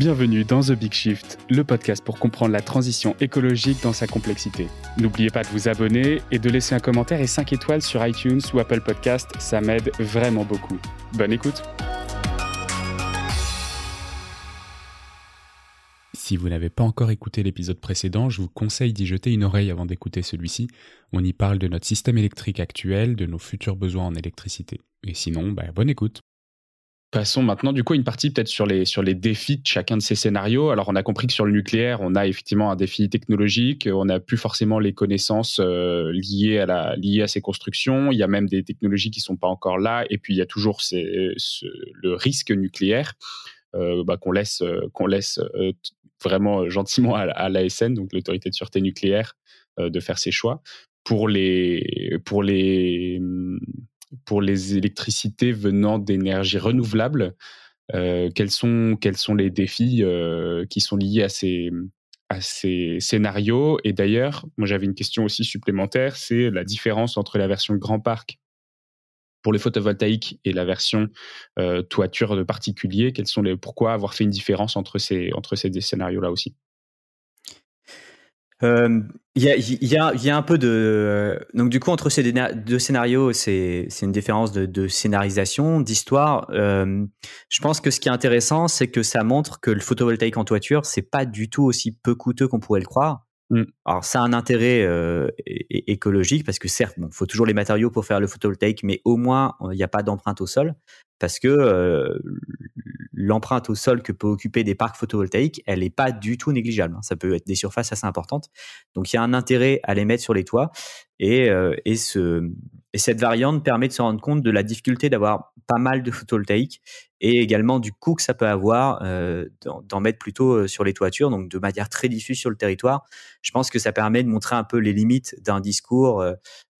Bienvenue dans The Big Shift, le podcast pour comprendre la transition écologique dans sa complexité. N'oubliez pas de vous abonner et de laisser un commentaire et 5 étoiles sur iTunes ou Apple Podcast, ça m'aide vraiment beaucoup. Bonne écoute Si vous n'avez pas encore écouté l'épisode précédent, je vous conseille d'y jeter une oreille avant d'écouter celui-ci. On y parle de notre système électrique actuel, de nos futurs besoins en électricité. Et sinon, bah, bonne écoute. Passons maintenant du coup une partie peut-être sur les sur les défis de chacun de ces scénarios. Alors on a compris que sur le nucléaire, on a effectivement un défi technologique, on n'a plus forcément les connaissances euh, liées à la liées à ces constructions. Il y a même des technologies qui sont pas encore là, et puis il y a toujours ce, le risque nucléaire euh, bah, qu'on laisse euh, laisse vraiment gentiment à, l'ASN, donc l'autorité de sûreté nucléaire, de faire ses choix pour les pour les pour les électricités venant d'énergies renouvelables, euh, quels, sont, quels sont les défis euh, qui sont liés à ces, à ces scénarios? Et d'ailleurs, moi j'avais une question aussi supplémentaire, c'est la différence entre la version grand parc pour les photovoltaïques et la version euh, toiture de particulier. Quels sont les, pourquoi avoir fait une différence entre ces, entre ces scénarios-là aussi? Il y, a, y, a, y, a, un peu de donc du coup entre ces deux scénarios c'est une différence de, de scénarisation d'histoire euh, je pense que ce qui est intéressant c'est que ça montre que le photovoltaïque en toiture c'est pas du tout aussi peu coûteux qu'on pourrait le croire mmh. alors ça a un intérêt euh, écologique parce que certes il bon, faut toujours les matériaux pour faire le photovoltaïque mais au moins il n'y a pas d'empreinte au sol parce que euh, l'empreinte au sol que peut occuper des parcs photovoltaïques, elle n'est pas du tout négligeable. Hein. Ça peut être des surfaces assez importantes. Donc il y a un intérêt à les mettre sur les toits. Et, euh, et, ce, et cette variante permet de se rendre compte de la difficulté d'avoir pas mal de photovoltaïques et également du coût que ça peut avoir euh, d'en mettre plutôt euh, sur les toitures, donc de manière très diffuse sur le territoire. Je pense que ça permet de montrer un peu les limites d'un discours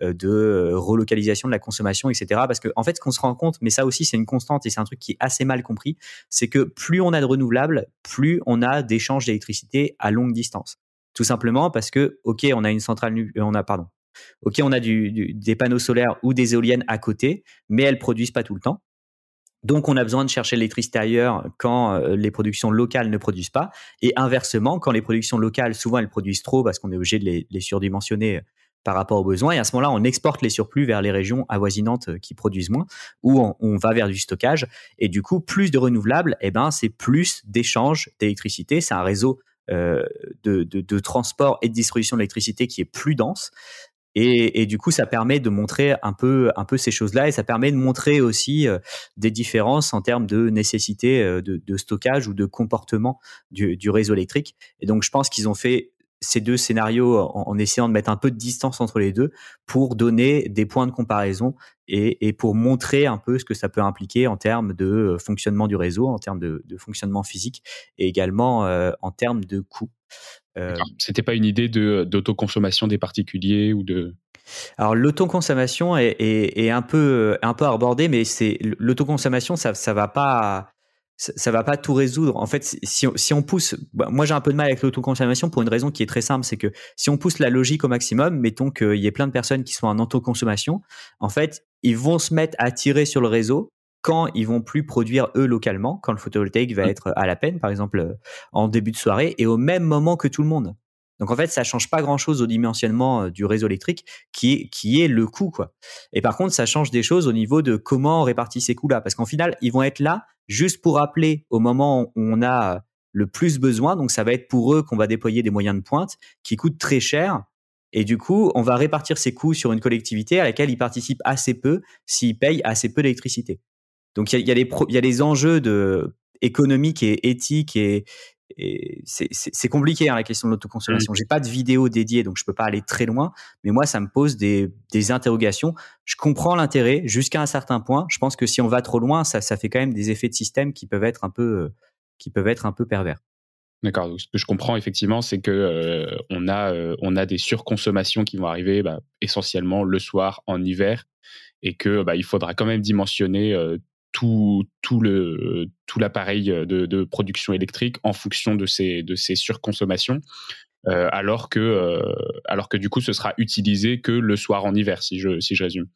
de relocalisation de la consommation, etc. Parce que en fait, ce qu'on se rend compte, mais ça aussi c'est une constante et c'est un truc qui est assez mal compris, c'est que plus on a de renouvelables, plus on a d'échanges d'électricité à longue distance. Tout simplement parce que, ok, on a une centrale, on a pardon, ok, on a des panneaux solaires ou des éoliennes à côté, mais elles produisent pas tout le temps. Donc, on a besoin de chercher l'électricité ailleurs quand euh, les productions locales ne produisent pas. Et inversement, quand les productions locales, souvent, elles produisent trop parce qu'on est obligé de les, surdimensionner euh, par rapport aux besoins. Et à ce moment-là, on exporte les surplus vers les régions avoisinantes euh, qui produisent moins, ou on, va vers du stockage. Et du coup, plus de renouvelables, eh ben, c'est plus d'échanges d'électricité. C'est un réseau de, transport et de distribution d'électricité qui est plus dense. Et, du coup, ça permet de montrer un peu, un peu ces choses-là, et ça permet de montrer aussi euh, des différences en termes de nécessité euh, de, stockage ou de comportement du, réseau électrique. Et donc, je pense qu'ils ont fait ces deux scénarios en, en, essayant de mettre un peu de distance entre les deux pour donner des points de comparaison et, et, pour montrer un peu ce que ça peut impliquer en termes de euh, fonctionnement du réseau, en termes de, de fonctionnement physique et également euh, en termes de coûts. Euh, C'était pas une idée de d'autoconsommation des particuliers ou de alors l'autoconsommation est, est, est, un peu un peu abordée, mais c'est l'autoconsommation ça ça va pas ça, va pas tout résoudre. En fait, si, si on pousse, bah, moi j'ai un peu de mal avec l'autoconsommation pour une raison qui est très simple, c'est que si on pousse la logique au maximum, mettons qu'il y ait plein de personnes qui sont en autoconsommation, en fait, ils vont se mettre à tirer sur le réseau quand ils vont plus produire eux localement, quand le photovoltaïque va être à la peine, par exemple euh, en début de soirée, et au même moment que tout le monde. Donc en fait, ça change pas grand-chose au dimensionnement euh, du réseau électrique, qui est, qui est le coût, quoi. Et par contre, ça change des choses au niveau de comment on répartit ces coûts-là, parce qu'en final, ils vont être là juste pour appeler au moment où on a le plus besoin. Donc ça va être pour eux qu'on va déployer des moyens de pointe qui coûtent très cher. Et du coup, on va répartir ces coûts sur une collectivité à laquelle ils participent assez peu s'ils payent assez peu d'électricité. Donc il y a, y, a y a des enjeux de économiques et éthiques et c'est compliqué hein, la question de l'autoconsommation. J'ai pas de vidéo dédiée, donc je peux pas aller très loin. Mais moi, ça me pose des, des interrogations. Je comprends l'intérêt jusqu'à un certain point. Je pense que si on va trop loin, ça, ça fait quand même des effets de système qui peuvent être un peu, qui peuvent être un peu pervers. D'accord. Ce que je comprends effectivement, c'est que euh, on a euh, on a des surconsommations qui vont arriver bah, essentiellement le soir en hiver et que bah, il faudra quand même dimensionner euh, tout, tout le tout l'appareil de, de, production électrique en fonction de ces de ces surconsommations. alors que alors que du coup ce sera utilisé que le soir en hiver si je si je résume.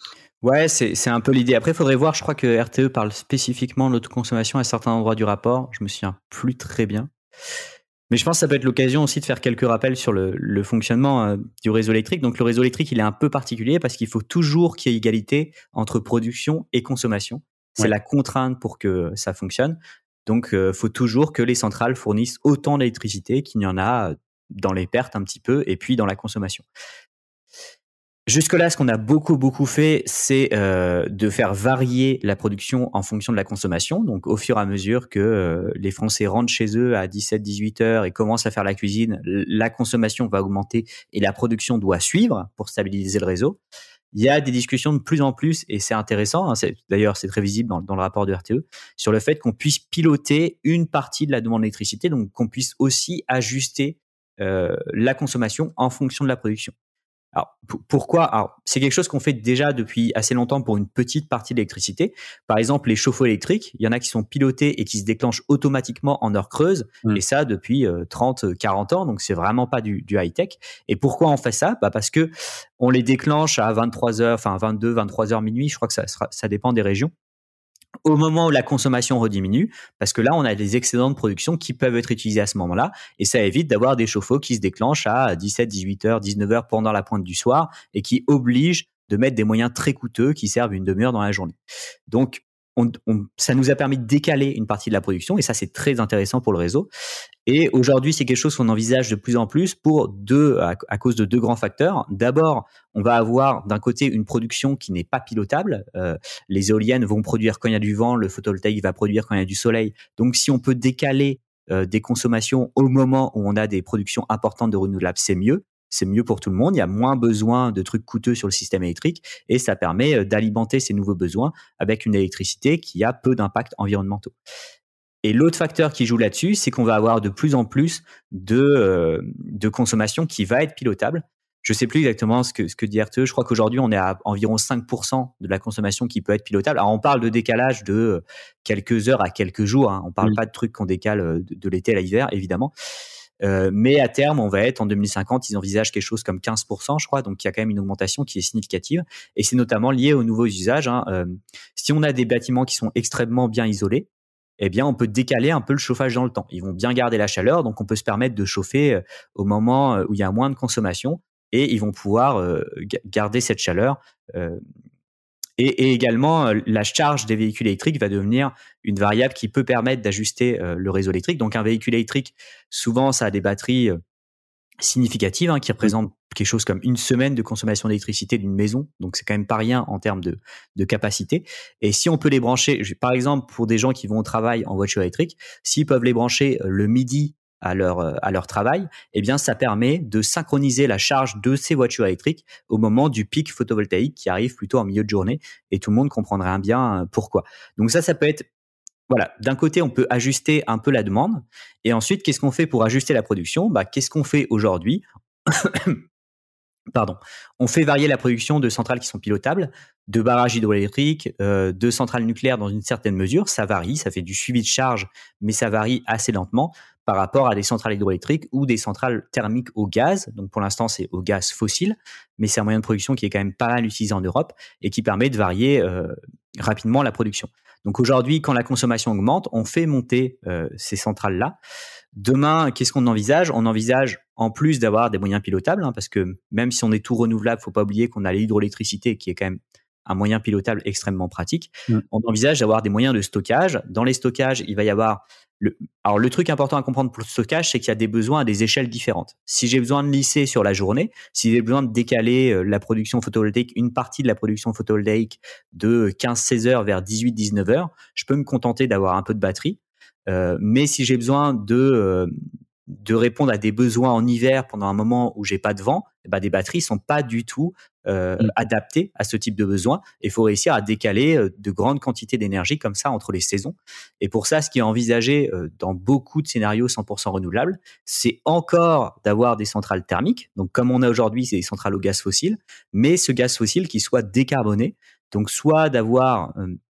Ouais, c'est un peu l'idée. Après, il faudrait voir. Je crois que RTE parle spécifiquement de l'autoconsommation à certains endroits du rapport. Je me souviens plus très bien. Mais je pense que ça peut être l'occasion aussi de faire quelques rappels sur le, fonctionnement euh, du réseau électrique. Donc le réseau électrique, il est un peu particulier parce qu'il faut toujours qu'il y ait égalité entre production et consommation. C'est la contrainte pour que ça fonctionne. Donc il euh, faut toujours que les centrales fournissent autant d'électricité qu'il y en a dans les pertes un petit peu et puis dans la consommation. Jusque-là, ce qu'on a beaucoup, beaucoup fait, c'est euh, de faire varier la production en fonction de la consommation. Donc, au fur et à mesure que euh, les Français rentrent chez eux à 17-18 heures et commencent à faire la cuisine, la consommation va augmenter et la production doit suivre pour stabiliser le réseau. Il y a des discussions de plus en plus, et c'est intéressant, hein, d'ailleurs c'est très visible dans, le rapport de RTE, sur le fait qu'on puisse piloter une partie de la demande d'électricité, donc qu'on puisse aussi ajuster euh, la consommation en fonction de la production. Alors, pourquoi? Alors, c'est quelque chose qu'on fait déjà depuis assez longtemps pour une petite partie de l'électricité. Par exemple, les chauffe-eau électriques, il y en a qui sont pilotés et qui se déclenchent automatiquement en heure creuse, mmh. et ça depuis 30, euh, 40 ans, donc c'est vraiment pas du, du high-tech. Et pourquoi on fait ça? Bah Parce que on les déclenche à 23 heures, enfin 22, 23 heures minuit, je crois que ça, ça dépend des régions au moment où la consommation rediminue, parce que là, on a des excédents de production qui peuvent être utilisés à ce moment-là, et ça évite d'avoir des chauffe-eau qui se déclenchent à 17, 18 heures, 19 heures pendant la pointe du soir, et qui obligent de mettre des moyens très coûteux qui servent une demi-heure dans la journée. Donc, ça nous a permis de décaler une partie de la production et ça c'est très intéressant pour le réseau. Et aujourd'hui c'est quelque chose qu'on envisage de plus en plus pour deux à, cause de deux grands facteurs. D'abord, on va avoir d'un côté une production qui n'est pas pilotable. Euh, les éoliennes vont produire quand il y a du vent, le photovoltaïque va produire quand il y a du soleil. Donc si on peut décaler euh, des consommations au moment où on a des productions importantes de renouvelables, c'est mieux c'est mieux pour tout le monde. Il y a moins besoin de trucs coûteux sur le système électrique et ça permet euh, d'alimenter ces nouveaux besoins avec une électricité qui a peu d'impact environnementaux. Et l'autre facteur qui joue là-dessus, c'est qu'on va avoir de plus en plus de, euh, de consommation qui va être pilotable. Je ne sais plus exactement ce que, ce que dit RTE. Je crois qu'aujourd'hui, on est à environ 5% de la consommation qui peut être pilotable. Alors, on parle de décalage de euh, quelques heures à quelques jours. Hein. On ne parle pas de trucs qu'on décale de, de l'été à l'hiver, évidemment. Euh, mais à terme, on va être en 2050, ils envisagent quelque chose comme 15%, je crois. Donc il y a quand même une augmentation qui est significative. Et c'est notamment lié aux nouveaux usages. Hein. Euh, si on a des bâtiments qui sont extrêmement bien isolés, eh bien, on peut décaler un peu le chauffage dans le temps. Ils vont bien garder la chaleur, donc on peut se permettre de chauffer euh, au moment où il y a moins de consommation et ils vont pouvoir garder cette chaleur et, également, euh, la charge des véhicules électriques va devenir une variable qui peut permettre d'ajuster euh, le réseau électrique. Donc un véhicule électrique, souvent, ça a des batteries euh, significatives hein, qui représentent quelque chose comme une semaine de consommation d'électricité d'une maison. Donc c'est quand même pas rien en termes de, de capacité. Et si on peut les brancher, par exemple pour des gens qui vont au travail en voiture électrique, s'ils peuvent les brancher le midi à leur, euh, à leur travail, eh bien, ça permet de synchroniser la charge de ces voitures électriques au moment du pic photovoltaïque qui arrive plutôt en milieu de journée et tout le monde comprendra bien euh, pourquoi. Donc ça, ça peut être voilà, d'un côté, on peut ajuster un peu la demande. Et ensuite, qu'est-ce qu'on fait pour ajuster la production? Bah, Qu'est-ce qu'on fait aujourd'hui? Pardon. On fait varier la production de centrales qui sont pilotables, de barrages hydroélectriques, euh, de centrales nucléaires dans une certaine mesure. Ça varie, ça fait du suivi de charge, mais ça varie assez lentement par rapport à des centrales hydroélectriques ou des centrales thermiques au gaz. Donc pour l'instant, c'est au gaz fossile, mais c'est un moyen de production qui est quand même pas mal utilisé en Europe et qui permet de varier euh, rapidement la production. Donc aujourd'hui, quand la consommation augmente, on fait monter euh, ces centrales-là. Demain, qu'est-ce qu'on envisage? On envisage en plus d'avoir des moyens pilotables, hein, parce que même si on est tout renouvelable, faut pas oublier qu'on a l'hydroélectricité qui est quand même un moyen pilotable extrêmement pratique. Mm. On envisage d'avoir des moyens de stockage. Dans les stockages, il va y avoir le, alors le truc important à comprendre pour le stockage, c'est qu'il y a des besoins à des échelles différentes. Si j'ai besoin de lisser sur la journée, si j'ai besoin de décaler euh, la production photovoltaïque, une partie de la production photovoltaïque de 15-16 heures vers 18-19 heures, je peux me contenter d'avoir un peu de batterie. Euh, mais si j'ai besoin de, euh, de répondre à des besoins en hiver pendant un moment où j'ai pas de vent, eh ben des batteries sont pas du tout euh, mm. adaptées à ce type de besoin. Il faut réussir à décaler euh, de grandes quantités d'énergie comme ça entre les saisons. Et pour ça, ce qui est envisagé euh, dans beaucoup de scénarios 100% renouvelables, c'est encore d'avoir des centrales thermiques. Donc comme on a aujourd'hui, c'est des centrales au gaz fossile, mais ce gaz fossile qui soit décarboné. Donc soit d'avoir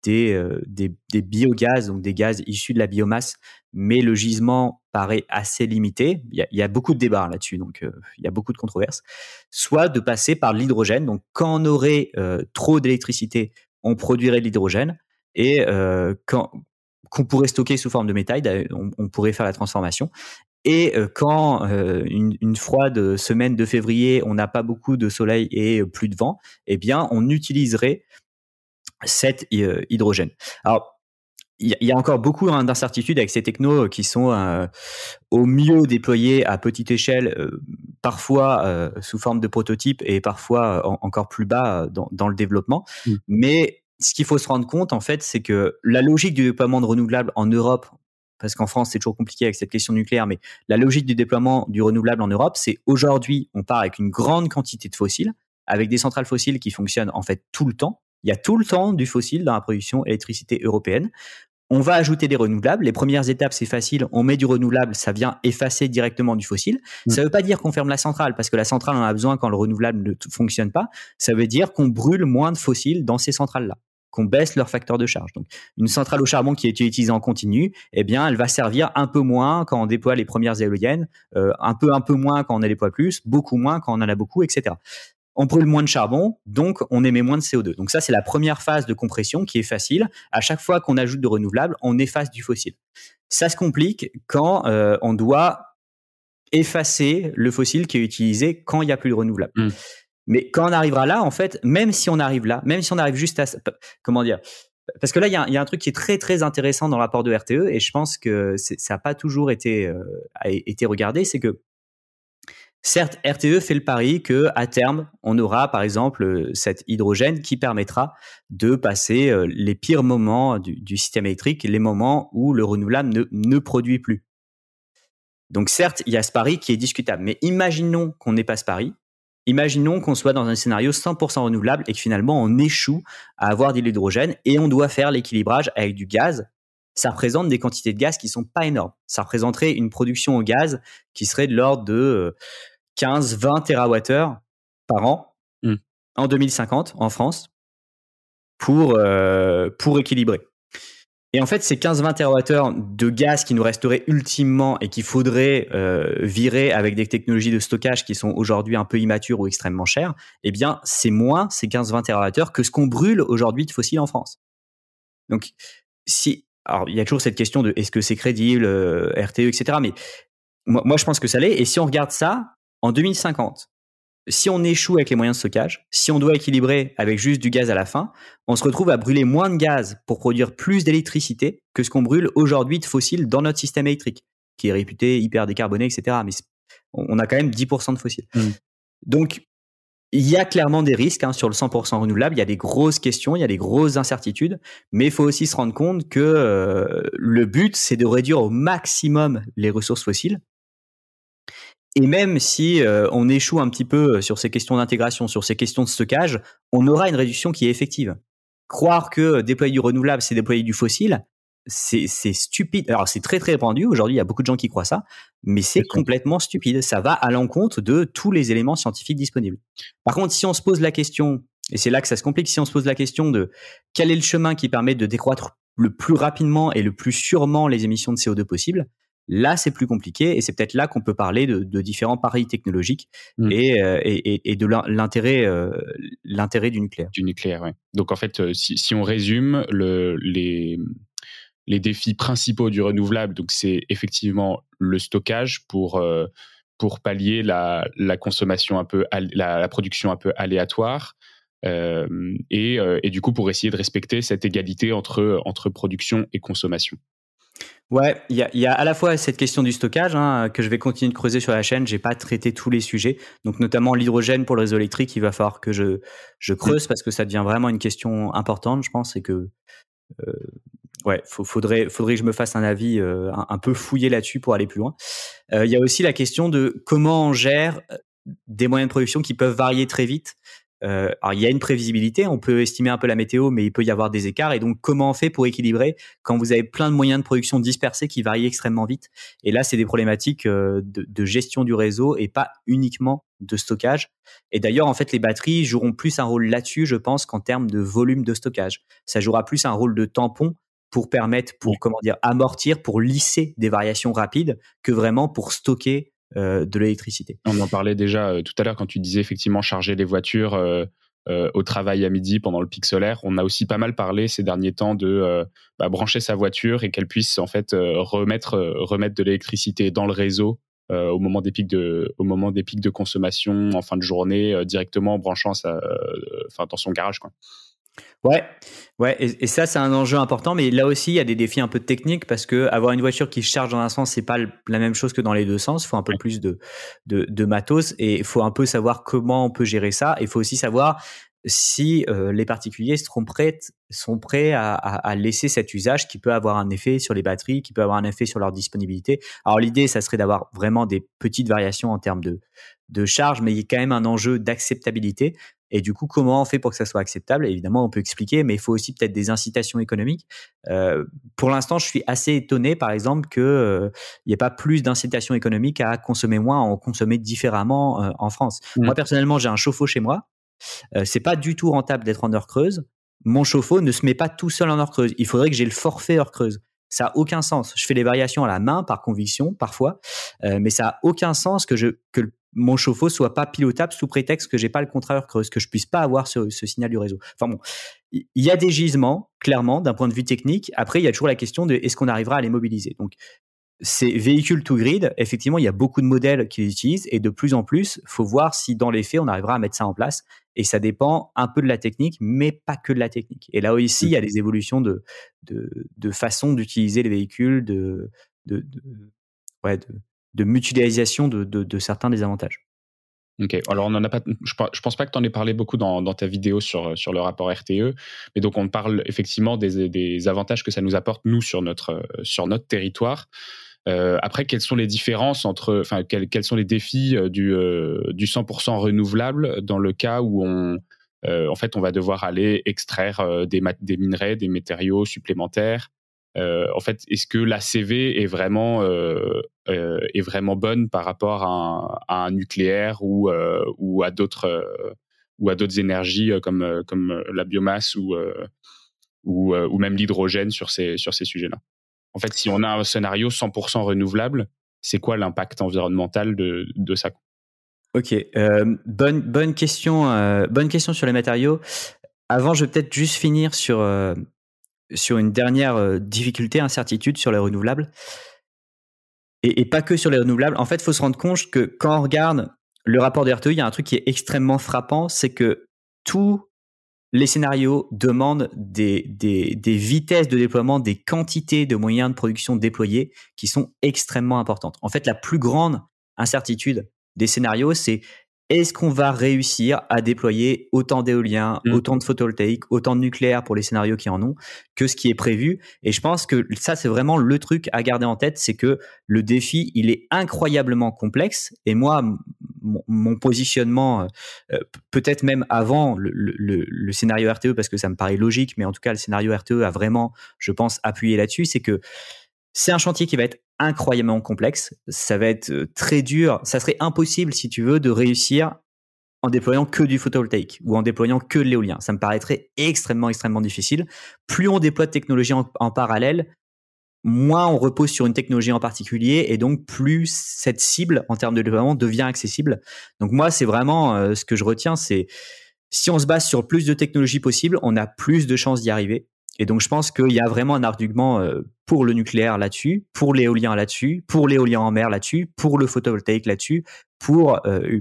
des, des, biogaz, donc des gaz issus de la biomasse, mais le gisement paraît assez limité. Il y a, beaucoup de débats là-dessus, donc il y a beaucoup de controverses. Soit de passer par l'hydrogène. Donc quand on aurait trop d'électricité, on produirait de l'hydrogène et quand qu'on pourrait stocker sous forme de métal, on, pourrait faire la transformation. Et quand une, une, froide semaine de février, on n'a pas beaucoup de soleil et plus de vent, eh bien, on utiliserait cet hydrogène. Alors, il y, a encore beaucoup hein, d'incertitudes avec ces technos qui sont au mieux déployés à petite échelle, parfois sous forme de prototype et parfois encore plus bas dans, dans le développement. Mmh. Mais ce qu'il faut se rendre compte, en fait, c'est que la logique du déploiement de renouvelables en Europe, parce qu'en France, c'est toujours compliqué avec cette question nucléaire, mais la logique du déploiement du renouvelable en Europe, c'est aujourd'hui, on part avec une grande quantité de fossiles, avec des centrales fossiles qui fonctionnent en fait tout le temps. Il y a tout le temps du fossile dans la production électricité européenne. On va ajouter des renouvelables. Les premières étapes, c'est facile. On met du renouvelable, ça vient effacer directement du fossile. Mm. Ça ne veut pas dire qu'on ferme la centrale, parce que la centrale en a besoin quand le renouvelable ne fonctionne pas. Ça veut dire qu'on brûle moins de fossiles dans ces centrales-là qu'on baisse leur facteur de charge. Donc, une centrale au charbon qui est utilisée en continu, eh bien, elle va servir un peu moins quand on déploie les premières éoliennes, euh, un peu un peu moins quand on a déploie plus, beaucoup moins quand on en a beaucoup, etc on brûle moins de charbon, donc on émet moins de CO2. Donc ça, c'est la première phase de compression qui est facile. À chaque fois qu'on ajoute de renouvelables, on efface du fossile. Ça se complique quand euh, on doit effacer le fossile qui est utilisé quand il n'y a plus de renouvelable. Mmh. Mais quand on arrivera là, en fait, même si on arrive là, même si on arrive juste à, comment dire, parce que là, il y a, un truc qui est très très intéressant dans le rapport de RTE, et je pense que ça n'a pas toujours été euh, été regardé, c'est que Certes, RTE fait le pari que à terme, on aura par exemple cet hydrogène qui permettra de passer euh, les pires moments du, système électrique, les moments où le renouvelable ne, ne, produit plus. Donc certes, il y a ce pari qui est discutable, mais imaginons qu'on n'ait pas ce pari. Imaginons qu'on soit dans un scénario 100% renouvelable et que finalement on échoue à avoir de l'hydrogène et on doit faire l'équilibrage avec du gaz. Ça représente des quantités de gaz qui sont pas énormes. Ça représenterait une production au gaz qui serait de l'ordre de euh, 15-20 TWh par an mmh. en 2050 en France pour, euh, pour équilibrer. Et en fait, ces 15-20 TWh de gaz qui nous resteraient ultimement et qu'il faudrait euh, virer avec des technologies de stockage qui sont aujourd'hui un peu immatures ou extrêmement chères, eh bien, c'est moins ces 15-20 TWh que ce qu'on brûle aujourd'hui de fossiles en France. Donc, si, alors, il y a toujours cette question de est-ce que c'est crédible, euh, RTE, etc. Mais moi, moi, je pense que ça l'est. Et si on regarde ça, en 2050, si on échoue avec les moyens de stockage, si on doit équilibrer avec juste du gaz à la fin, on se retrouve à brûler moins de gaz pour produire plus d'électricité que ce qu'on brûle aujourd'hui de fossiles dans notre système électrique, qui est réputé hyper décarboné, etc. Mais on a quand même 10% de fossiles. Mmh. Donc, il y a clairement des risques hein, sur le 100% renouvelable. Il y a des grosses questions, il y a des grosses incertitudes, mais il faut aussi se rendre compte que euh, le but, c'est de réduire au maximum les ressources fossiles et même si euh, on échoue un petit peu euh, sur ces questions d'intégration, sur ces questions de stockage, on aura une réduction qui est effective. Croire que déployer du renouvelable, c'est déployer du fossile, c'est stupide. Alors c'est très très répandu. Aujourd'hui, il y a beaucoup de gens qui croient ça, mais c'est complètement stupide. Ça va à l'encontre de tous les éléments scientifiques disponibles. Par contre, si on se pose la question, et c'est là que ça se complique, si on se pose la question de quel est le chemin qui permet de décroître le plus rapidement et le plus sûrement les émissions de CO2 possibles, Là, c'est plus compliqué et c'est peut-être là qu'on peut parler de, différents paris technologiques mmh. euh, et, et, de l'intérêt euh, l'intérêt du nucléaire. Du nucléaire, oui. Donc en fait, euh, si, on résume, le, les, les défis principaux du renouvelable, donc c'est effectivement le stockage pour pour pallier la, la consommation un peu la, la, production un peu aléatoire. et, et, du coup pour essayer de respecter cette égalité entre, entre production et consommation. Ouais, il y a, à la fois cette question du stockage hein, que je vais continuer de creuser sur la chaîne. J'ai pas traité tous les sujets, donc notamment l'hydrogène pour le réseau électrique. Il va falloir que je, je creuse parce que ça devient vraiment une question importante, je pense, et que euh, ouais, faudrait, faudrait que je me fasse un avis euh, un, peu fouillé là-dessus pour aller plus loin. Euh, il y a aussi la question de comment on gère des moyens de production qui peuvent varier très vite. Euh, alors il y a une prévisibilité, on peut estimer un peu la météo, mais il peut y avoir des écarts. Et donc, comment on fait pour équilibrer quand vous avez plein de moyens de production dispersés qui varient extrêmement vite? Et là, c'est des problématiques euh, de, gestion du réseau et pas uniquement de stockage. Et d'ailleurs, en fait, les batteries joueront plus un rôle là-dessus, je pense, qu'en termes de volume de stockage. Ça jouera plus un rôle de tampon pour permettre, pour comment dire, amortir, pour lisser des variations rapides, que vraiment pour stocker de l'électricité. On en parlait déjà euh, tout à l'heure quand tu disais effectivement charger les voitures euh, au travail à midi pendant le pic solaire. On a aussi pas mal parlé ces derniers temps de bah, brancher sa voiture et qu'elle puisse en fait remettre remettre de l'électricité dans le réseau au moment des pics de au moment des pics de consommation en fin de journée directement en branchant sa enfin dans son garage quoi. Ouais, ouais, et, ça c'est un enjeu important, mais là aussi il y a des défis un peu techniques parce que avoir une voiture qui charge dans un sens c'est pas la même chose que dans les deux sens. Il faut un peu plus de, de, matos et il faut un peu savoir comment on peut gérer ça. Il faut aussi savoir si euh, les particuliers seront prêts, sont prêts à, à, laisser cet usage qui peut avoir un effet sur les batteries, qui peut avoir un effet sur leur disponibilité. Alors l'idée, ça serait d'avoir vraiment des petites variations en termes de, de charge, mais il y a quand même un enjeu d'acceptabilité. Et du coup, comment on fait pour que ça soit acceptable? Évidemment, on peut expliquer, mais il faut aussi peut-être des incitations économiques. Euh, pour l'instant, je suis assez étonné, par exemple, qu'il euh, n'y ait pas plus d'incitations économiques à consommer moins, à en consommer différemment euh, en France. Mmh. Moi, personnellement, j'ai un chauffe-eau chez moi. C'est pas du tout rentable d'être en heure creuse. Mon chauffe-eau ne se met pas tout seul en heure creuse. Il faudrait que j'ai le forfait heure creuse. Ça n'a aucun sens. Je fais les variations à la main par conviction parfois, mais ça n'a aucun sens que, je, que mon chauffe-eau soit pas pilotable sous prétexte que j'ai pas le creuse, que je puisse pas avoir ce, signal du réseau. Enfin bon, il y a des gisements clairement d'un point de vue technique. Après, il y a toujours la question de est-ce qu'on arrivera à les mobiliser? Donc ces véhicules to grid, effectivement, il y a beaucoup de modèles qui les utilisent et de plus en plus, faut voir si dans les faits, on arrivera à mettre ça en place. Et ça dépend un peu de la technique, mais pas que de la technique. Et là aussi, il y a des évolutions de, de, de façon d'utiliser les véhicules, de, de, de, de, mutualisation de, certains des avantages. Ok, alors on en a pas, je, je pense pas que tu en aies parlé beaucoup dans, ta vidéo sur, le rapport RTE, mais donc on parle effectivement des, avantages que ça nous apporte, nous, sur notre, territoire. Euh, après, quelles sont les différences entre, enfin, quels, sont les défis euh, du, euh, du 100% renouvelable dans le cas où on, en fait, on va devoir aller extraire des minerais, des matériaux supplémentaires. En fait, est-ce que la CV est vraiment est vraiment bonne par rapport à un, nucléaire ou ou à d'autres ou à d'autres énergies comme comme la biomasse ou ou, même l'hydrogène sur ces sur ces sujets-là? En fait, si on a un scénario 100% renouvelable, c'est quoi l'impact environnemental de, de ça? Ok, euh, bonne, bonne, question, euh, bonne question sur les matériaux. Avant, je vais peut-être juste finir sur, euh, sur une dernière difficulté, incertitude sur les renouvelables. Et, pas que sur les renouvelables. En fait, il faut se rendre compte que quand on regarde le rapport de RTE, il y a un truc qui est extrêmement frappant, c'est que tout les scénarios demandent des, des, vitesses de déploiement, des quantités de moyens de production déployés qui sont extrêmement importantes. En fait, la plus grande incertitude des scénarios, c'est est-ce qu'on va réussir à déployer autant d'éoliens, mm. autant de photovoltaïques, autant de nucléaire pour les scénarios qui en ont que ce qui est prévu? Et je pense que ça, c'est vraiment le truc à garder en tête, c'est que le défi, il est incroyablement complexe. Et moi, mon, positionnement, euh, euh, peut-être même avant le, le, scénario RTE, parce que ça me paraît logique, mais en tout cas, le scénario RTE a vraiment, je pense, appuyé là-dessus, c'est que c'est un chantier qui va être incroyablement complexe. Ça va être euh, très dur. Ça serait impossible, si tu veux, de réussir en déployant que du photovoltaïque ou en déployant que de l'éolien. Ça me paraîtrait extrêmement, extrêmement difficile. Plus on déploie de technologies en, parallèle, moins on repose sur une technologie en particulier et donc plus cette cible en termes de déploiement devient accessible. Donc moi, c'est vraiment euh, ce que je retiens, c'est si on se base sur plus de technologies possibles, on a plus de chances d'y arriver. Et donc, je pense qu'il y a vraiment un argument euh, pour le nucléaire là-dessus, pour l'éolien là-dessus, pour l'éolien en mer là-dessus, pour le photovoltaïque là-dessus, pour euh,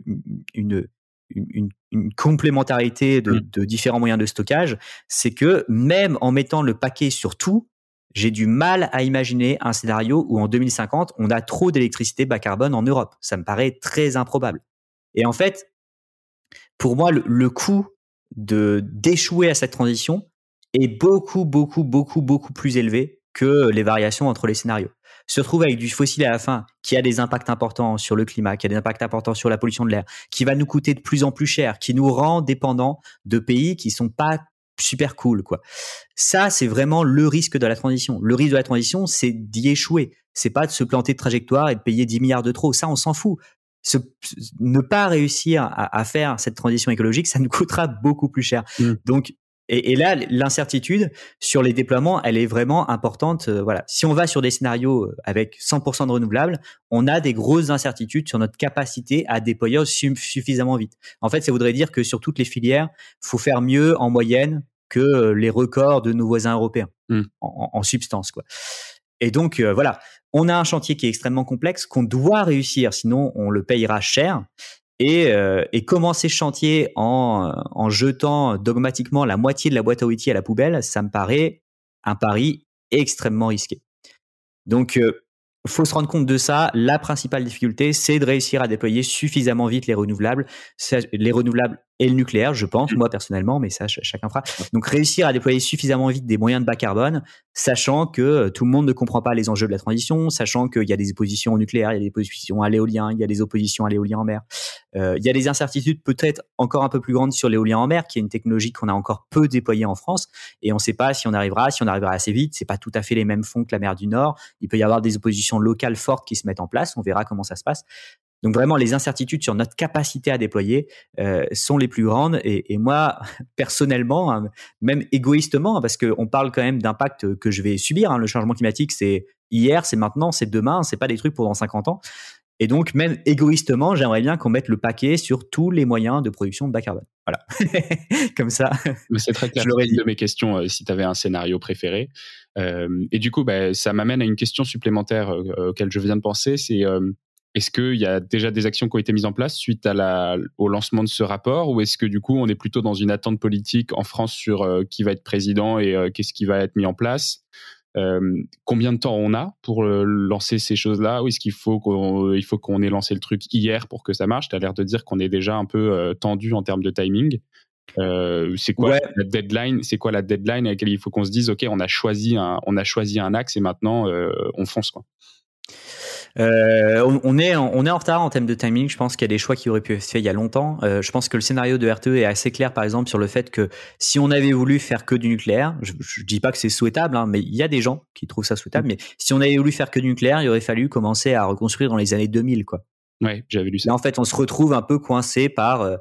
une, une, une, complémentarité de, de, différents moyens de stockage. C'est que même en mettant le paquet sur tout, j'ai du mal à imaginer un scénario où en 2050, on a trop d'électricité bas carbone en Europe. Ça me paraît très improbable. Et en fait, pour moi, le, le coût de d'échouer à cette transition, est beaucoup, beaucoup, beaucoup, beaucoup plus élevé que les variations entre les scénarios. se retrouve avec du fossile à la fin qui a des impacts importants sur le climat, qui a des impacts importants sur la pollution de l'air, qui va nous coûter de plus en plus cher, qui nous rend dépendants de pays qui sont pas super cool quoi. Ça c'est vraiment le risque de la transition. Le risque de la transition c'est d'y échouer. C'est pas de se planter de trajectoire et de payer 10 milliards de trop. Ça on s'en fout. ne pas réussir à, faire cette transition écologique, ça nous coûtera beaucoup plus cher. Mmh. Donc et, là, l'incertitude sur les déploiements, elle est vraiment importante. Euh, voilà, si on va sur des scénarios euh, avec 100% de renouvelables, on a des grosses incertitudes sur notre capacité à déployer suffisamment vite. En fait, ça voudrait dire que sur toutes les filières, faut faire mieux en moyenne que euh, les records de nos voisins européens mmh. en, substance, quoi. Et donc voilà, on a un chantier qui est extrêmement complexe qu'on doit réussir, sinon on le payera cher. Et, euh, et, commencer ce chantier en, en, jetant dogmatiquement la moitié de la boîte à outils à la poubelle, ça me paraît un pari extrêmement risqué. Donc, euh, faut se rendre compte de ça. La principale difficulté, c'est de réussir à déployer suffisamment vite les renouvelables. Les renouvelables et le nucléaire, je pense, moi personnellement, mais ça, chacun fera. Donc, réussir à déployer suffisamment vite des moyens de bas carbone, sachant que euh, tout le monde ne comprend pas les enjeux de la transition, sachant qu'il y a des oppositions au nucléaire, il y a des oppositions à l'éolien, il y a des oppositions à l'éolien en mer. Euh, il y a des incertitudes peut-être encore un peu plus grandes sur l'éolien en mer, qui est une technologie qu'on a encore peu déployée en France, et on ne sait pas si on arrivera, si on arrivera assez vite. C'est pas tout à fait les mêmes fonds que la mer du Nord. Il peut y avoir des oppositions locales fortes qui se mettent en place. On verra comment ça se passe. Donc vraiment, les incertitudes sur notre capacité à déployer euh, sont les plus grandes. Et, moi, personnellement, hein, même égoïstement, parce qu'on parle quand même d'impact que je vais subir. Hein, le changement climatique, c'est hier, c'est maintenant, c'est demain. C'est pas des trucs pour dans 50 ans. Et donc, même égoïstement, j'aimerais bien qu'on mette le paquet sur tous les moyens de production de bas carbone. Voilà. Comme ça. c'est très clair. Je l'aurais dit de mes questions euh, si tu avais un scénario préféré. Euh, et du coup, bah, ça m'amène à une question supplémentaire euh, auquel je viens de penser. C'est est-ce qu'il y a déjà des actions qui ont été mises en place suite à la, au lancement de ce rapport ou est-ce que du coup on est plutôt dans une attente politique en France sur euh, qui va être président et euh, qu'est-ce qui va être mis en place? Euh, Combien de temps on a pour lancer ces choses-là? Ou est-ce qu'il faut qu'on il faut qu'on ait lancé le truc hier pour que ça marche? Tu as l'air de dire qu'on est déjà un peu tendu en termes de timing. c'est quoi la deadline? C'est quoi la deadline à laquelle il faut qu'on se dise ok on a choisi un on a choisi un axe et maintenant on fonce quoi? Euh, on, est en, on est en retard en termes de timing. Je pense qu'il y a des choix qui auraient pu être faits il y a longtemps. Euh, je pense que le scénario de RTE est assez clair, par exemple, sur le fait que si on avait voulu faire que du nucléaire, je, je dis pas que c'est souhaitable, hein, mais il y a des gens qui trouvent ça souhaitable. Mais si on avait voulu faire que du nucléaire, il aurait fallu commencer à reconstruire dans les années 2000, quoi. Ouais, j'avais lu ça. Là, en fait, on se retrouve un peu coincé par euh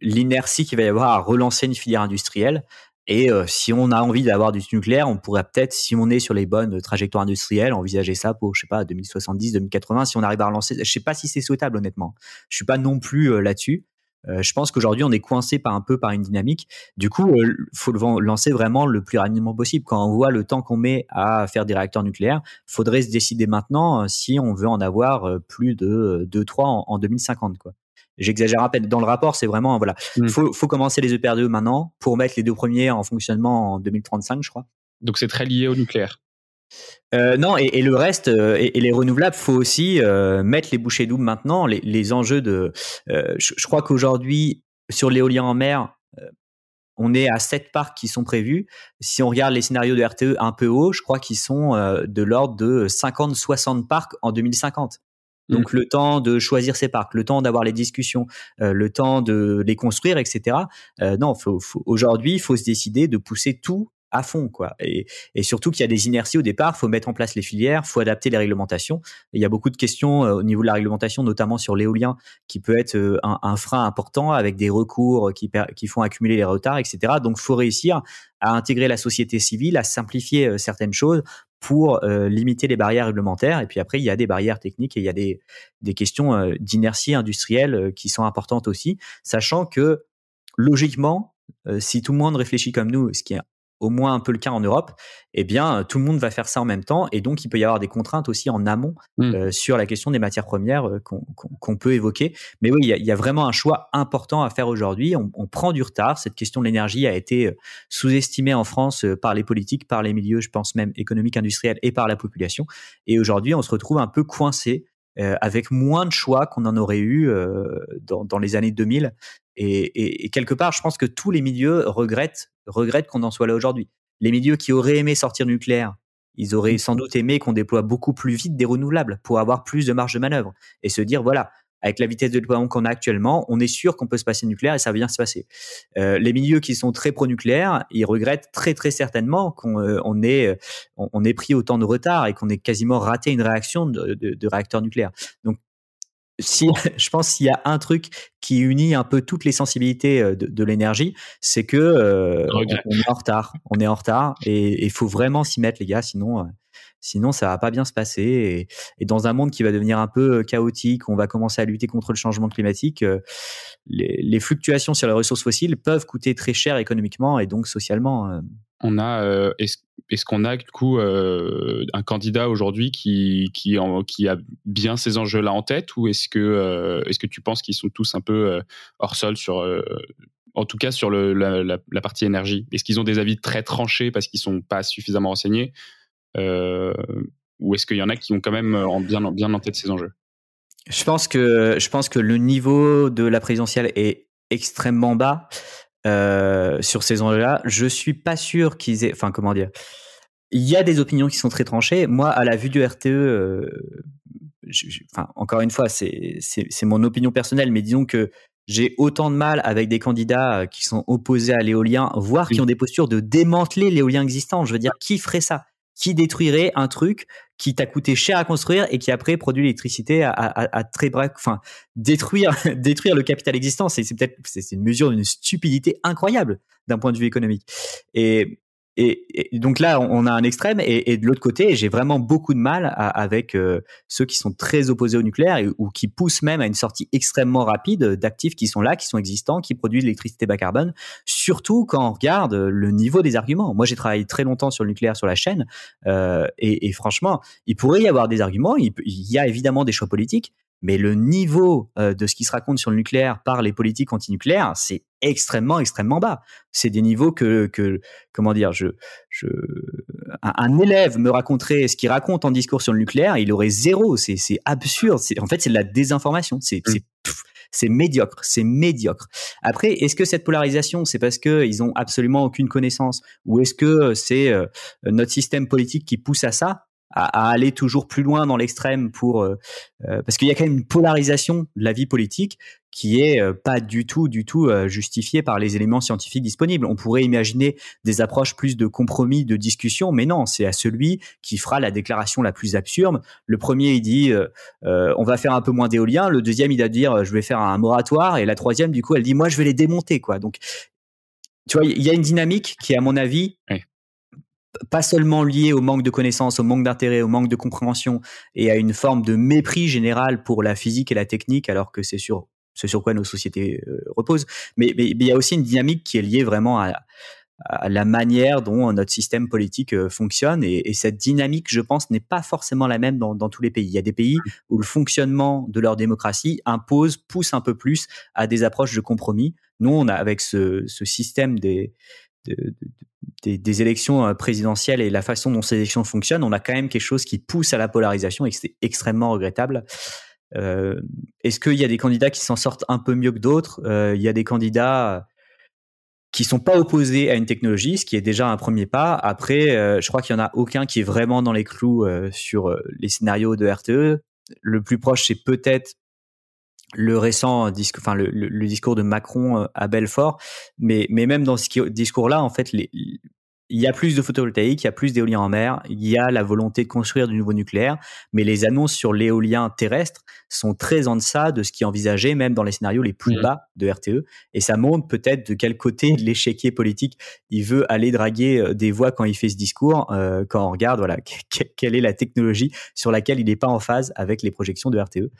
l'inertie qu'il va y avoir à relancer une filière industrielle. Et euh, si on a envie d'avoir du nucléaire, on pourrait peut-être, si on est sur les bonnes trajectoires industrielles, envisager ça pour, je sais pas, 2070, 2080, si on arrive à relancer. Je sais pas si c'est souhaitable, honnêtement. Je suis pas non plus euh, là-dessus. Euh, je pense qu'aujourd'hui, on est coincé par un peu par une dynamique. Du coup, il faut le lancer vraiment le plus rapidement possible. Quand on voit le temps qu'on met à faire des réacteurs nucléaires, faudrait se décider maintenant si on veut en avoir plus de 2-3 en, en 2050. Quoi. J'exagère un peu. Dans le rapport, c'est vraiment, voilà, il mm. faut, faut, commencer les EPR2 maintenant pour mettre les deux premiers en fonctionnement en 2035, je crois. Donc c'est très lié au nucléaire. Euh, non, et, et, le reste, euh, et, les renouvelables, faut aussi euh, mettre les bouchées doubles maintenant. Les, les enjeux de, je, je, crois qu'aujourd'hui sur l'éolien en mer, on est à 7 parcs qui sont prévus. Si on regarde les scénarios de RTE un peu haut, je crois qu'ils sont de l'ordre de 50-60 parcs en 2050. Donc mm. le temps de choisir ses parcs, le temps d'avoir les discussions, euh, le temps de les construire, etc. Euh, non, faut, aujourd'hui, il faut se décider de pousser tout à fond quoi et, surtout qu'il y a des inerties au départ faut mettre en place les filières faut adapter les réglementations il y a beaucoup de questions euh, au niveau de la réglementation notamment sur l'éolien qui peut être un, frein important avec des recours qui, qui font accumuler les retards etc donc faut réussir à intégrer la société civile à simplifier certaines choses pour euh, limiter les barrières réglementaires. Et puis après, il y a des barrières techniques et il y a des, des questions euh, d'inertie industrielle euh, qui sont importantes aussi, sachant que logiquement, si tout le monde réfléchit comme nous, ce qui est au moins un peu le cas en Europe, eh bien, tout le monde va faire ça en même temps. Et donc, il peut y avoir des contraintes aussi en amont mmh. euh, sur la question des matières premières euh, qu'on peut évoquer. Mais oui, il y, a, il y, a, vraiment un choix important à faire aujourd'hui. On, on, prend du retard. Cette question de l'énergie a été euh, sous-estimée en France par les politiques, par les milieux, je pense même économiques, industriels et par la population. Et aujourd'hui, on se retrouve un peu coincé euh, avec moins de choix qu'on en aurait eu euh, dans, dans, les années 2000. Et, et, et, quelque part, je pense que tous les milieux regrettent, regrettent qu'on en soit là aujourd'hui. Les milieux qui auraient aimé sortir nucléaire, Ils auraient sans doute aimé qu'on déploie beaucoup plus vite des renouvelables pour avoir plus de marge de manœuvre et se dire voilà, avec la vitesse de déploiement qu'on a actuellement, on est sûr qu'on peut se passer nucléaire et ça va bien se passer. Euh, les milieux qui sont très pro-nucléaires, ils regrettent très très certainement qu'on euh, on ait, on, ait pris autant de retard et qu'on ait quasiment raté une réaction de, de, de réacteurs nucléaires. Donc si, je pense s'il y a un truc qui unit un peu toutes les sensibilités euh, de, de l'énergie, c'est que euh, on, est en retard. On est en retard et il faut vraiment s'y mettre, les gars. Sinon, Sinon, ça va pas bien se passer. Et, dans un monde qui va devenir un peu euh, chaotique, on va commencer à lutter contre le changement climatique. Euh, les, fluctuations sur les ressources fossiles peuvent coûter très cher économiquement et donc socialement. Euh. On a, est-ce, qu'on a du coup un candidat aujourd'hui qui a bien ces enjeux-là en tête, ou est-ce que est-ce que tu penses qu'ils sont tous un peu hors sol sur en tout cas sur la, la, partie énergie? Est-ce qu'ils ont des avis très tranchés parce qu'ils sont pas suffisamment renseignés? Ou est-ce qu'il y en a qui ont quand même euh, bien, bien en tête ces enjeux? Je pense que je pense que le niveau de la présidentielle est extrêmement bas euh, sur ces enjeux-là. Je suis pas sûr qu'ils aient, enfin comment dire, il y a des opinions qui sont très tranchées. Moi, à la vue du RTE, euh, enfin encore une fois, c'est c'est mon opinion personnelle, mais disons que j'ai autant de mal avec des candidats qui sont opposés à l'éolien, voire qui ont des postures de démanteler l'éolien existant. Je veux dire, qui ferait ça? Qui détruirait un truc qui t'a coûté cher à construire et qui après produit l'électricité à, très bref, enfin détruire détruire le capital existant, c'est peut-être c'est une mesure d'une stupidité incroyable d'un point de vue économique. Et et, donc là, on a un extrême, et, de l'autre côté, j'ai vraiment beaucoup de mal avec euh, ceux qui sont très opposés au nucléaire ou qui poussent même à une sortie extrêmement rapide d'actifs qui sont là, qui sont existants, qui produisent l'électricité bas carbone. Surtout quand on regarde le niveau des arguments. Moi, j'ai travaillé très longtemps sur le nucléaire sur la chaîne, euh, et, franchement, il pourrait y avoir des arguments. Il y a évidemment des choix politiques, mais le niveau euh, de ce qui se raconte sur le nucléaire par les politiques antinucléaires, c'est extrêmement, extrêmement bas. C'est des niveaux que, que comment dire, je, je, un, élève me raconterait ce qu'il raconte en discours sur le nucléaire, il aurait zéro. C'est, absurde. En fait, c'est de la désinformation. C'est, mmh. c'est, médiocre, c'est médiocre. Après, est-ce que cette polarisation, c'est parce que ils ont absolument aucune connaissance, ou est-ce que c'est euh, notre système politique qui pousse à ça? À, aller toujours plus loin dans l'extrême pour euh, euh, parce qu'il y a quand même une polarisation de la vie politique qui est euh, pas du tout du tout justifiée par les éléments scientifiques disponibles. On pourrait imaginer des approches plus de compromis, de discussion, mais non, c'est à celui qui fera la déclaration la plus absurde. Le premier il dit on va faire un peu moins d'éolien, le deuxième il va dire je vais faire un moratoire et la troisième du coup elle dit moi je vais les démonter quoi. Donc tu vois, il y a une dynamique qui, à mon avis, pas seulement lié au manque de connaissances, au manque d'intérêt, au manque de compréhension et à une forme de mépris général pour la physique et la technique, alors que c'est sur ce sur quoi nos sociétés euh, reposent. Mais, mais, il y a aussi une dynamique qui est liée vraiment à, la manière dont notre système politique euh, fonctionne. Et, et, cette dynamique, je pense, n'est pas forcément la même dans, dans, tous les pays. Il y a des pays où le fonctionnement de leur démocratie impose, pousse un peu plus à des approches de compromis. Nous, on a avec ce, ce système des, des, élections euh, présidentielles et la façon dont ces élections fonctionnent, on a quand même quelque chose qui pousse à la polarisation et c'est extrêmement regrettable. Euh, Est-ce qu'il y a des candidats qui s'en sortent un peu mieux que d'autres? Euh, Il y a des candidats qui sont pas opposés à une technologie, ce qui est déjà un premier pas. Après, je crois qu'il y en a aucun qui est vraiment dans les clous sur les scénarios de RTE. Le plus proche, c'est peut-être le récent discours, enfin le, le, discours de Macron euh, à Belfort, mais, mais même dans ce discours-là, en fait, les, il y a plus de photovoltaïque, il y a plus d'éolien en mer, il y a la volonté de construire du nouveau nucléaire, mais les annonces sur l'éolien terrestre sont très en deçà de ce qui est envisagé, même dans les scénarios les plus mmh. bas de RTE. Et ça montre peut-être de quel côté de l'échiquier politique il veut aller draguer euh, des voix quand il fait ce discours, euh, quand on regarde voilà quelle est la technologie sur laquelle il n'est pas en phase avec les projections de RTE.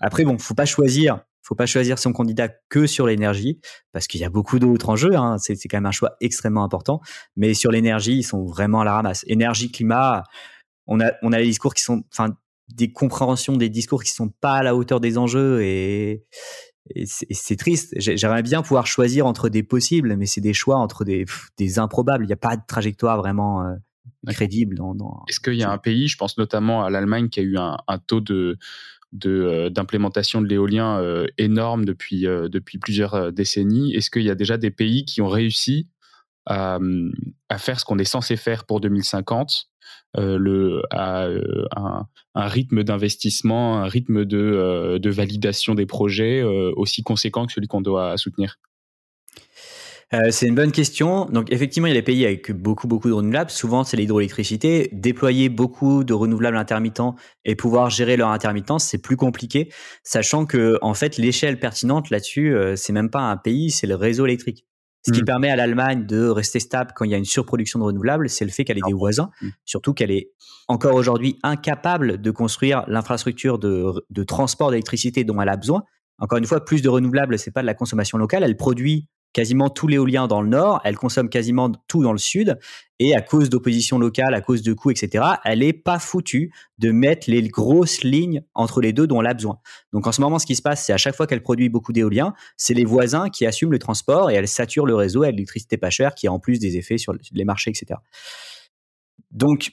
Après, bon, faut pas choisir faut pas choisir son candidat que sur l'énergie parce qu'il y a beaucoup d'autres enjeux. Hein. C'est, quand même un choix extrêmement important. Mais sur l'énergie, ils sont vraiment à la ramasse. Énergie, climat, on a on a des discours qui sont, enfin, des compréhensions des discours qui sont pas à la hauteur des enjeux et, c'est, triste. J'aimerais bien pouvoir choisir entre des possibles, mais c'est des choix entre des, des improbables. Il n'y a pas de trajectoire vraiment euh, crédible. Dans, dans... Est-ce qu'il y a un pays, je pense notamment à l'Allemagne, qui a eu un, un taux de d'implémentation de, l'éolien euh, énorme depuis, euh, depuis plusieurs décennies. Est-ce qu'il y a déjà des pays qui ont réussi à, à faire ce qu'on est censé faire pour 2050 le, à un, rythme d'investissement, un rythme de, de validation des projets aussi conséquent que celui qu'on doit soutenir? Euh, c'est une bonne question. Donc effectivement, il y a des pays avec beaucoup beaucoup de renouvelables. Souvent, c'est l'hydroélectricité. Déployer beaucoup de renouvelables intermittents et pouvoir gérer leur intermittence, c'est plus compliqué, sachant que en fait, l'échelle pertinente là-dessus, euh, c'est même pas un pays, c'est le réseau électrique. Ce qui mmh. permet à l'Allemagne de rester stable quand il y a une surproduction de renouvelables, c'est le fait qu'elle ait des voisins, mmh. surtout qu'elle est encore aujourd'hui incapable de construire l'infrastructure de, de transport d'électricité dont elle a besoin. Encore une fois, plus de renouvelables, c'est pas de la consommation locale. Elle produit quasiment tout l'éolien dans le nord, elle consomme quasiment tout dans le sud, et à cause d'opposition locale, à cause de coûts, etc., elle est pas foutue de mettre les grosses lignes entre les deux dont elle a besoin. Donc en ce moment, ce qui se passe, c'est à chaque fois qu'elle produit beaucoup d'éolien, c'est les voisins qui assument le transport et elle sature le réseau à l'électricité pas chère qui a en plus des effets sur les marchés, etc. Donc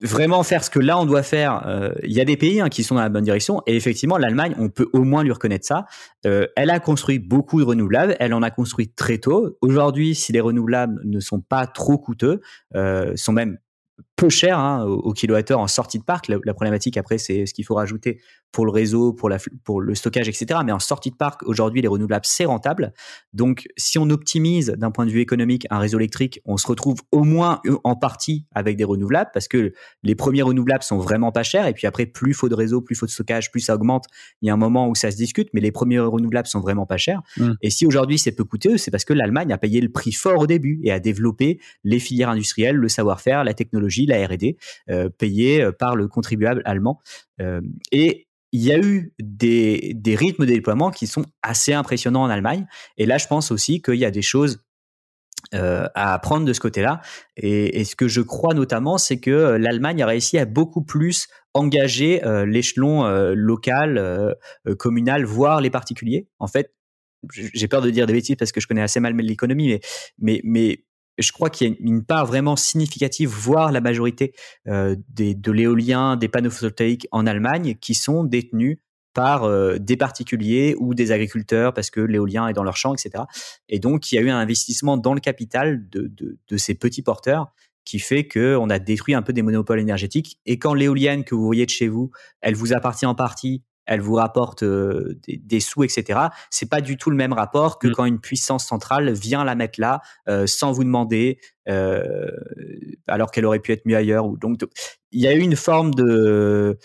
vraiment faire ce que là on doit faire. Euh, il y a des pays hein, qui sont dans la bonne direction et effectivement l'Allemagne, on peut au moins lui reconnaître ça. Euh, elle a construit beaucoup de renouvelables, elle en a construit très tôt. Aujourd'hui, si les renouvelables ne sont pas trop coûteux, euh, sont même peu cher hein, au, kilowattheure en sortie de parc. La, problématique après, c'est ce qu'il faut rajouter pour le réseau, pour, la, pour le stockage, etc. Mais en sortie de parc, aujourd'hui, les renouvelables, c'est rentable. Donc, si on optimise d'un point de vue économique un réseau électrique, on se retrouve au moins en partie avec des renouvelables parce que les premiers renouvelables sont vraiment pas chers. Et puis après, plus il faut de réseau, plus il faut de stockage, plus ça augmente. Il y a un moment où ça se discute, mais les premiers renouvelables sont vraiment pas chers. Mmh. Et si aujourd'hui c'est peu coûteux, c'est parce que l'Allemagne a payé le prix fort au début et a développé les filières industrielles, le savoir-faire, la technologie, la R&D, euh, payée euh, par le contribuable allemand. Euh, et il y a eu des, des rythmes de déploiement qui sont assez impressionnants en Allemagne. Et là, je pense aussi qu'il y a des choses à apprendre de ce côté-là. Et, ce que je crois notamment, c'est que l'Allemagne a réussi à beaucoup plus engager l'échelon local, communal, voire les particuliers. En fait, j'ai peur de dire des bêtises parce que je connais assez mal l'économie, mais, mais, mais je crois qu'il y a une part vraiment significative, voire la majorité euh, de l'éolien, des panneaux photovoltaïques en Allemagne, qui sont détenus par euh, des particuliers ou des agriculteurs parce que l'éolien est dans leur champ, etc. Et donc, il y a eu un investissement dans le capital de, de, de ces petits porteurs qui fait qu'on a détruit un peu des monopoles énergétiques. Et quand l'éolienne que vous voyez de chez vous, elle vous appartient en partie elle vous rapporte euh, des, sous, etc. C'est pas du tout le même rapport que mm. quand une puissance centrale vient la mettre là euh, sans vous demander, euh, alors qu'elle aurait pu être mieux ailleurs. Ou donc, il y a eu une forme de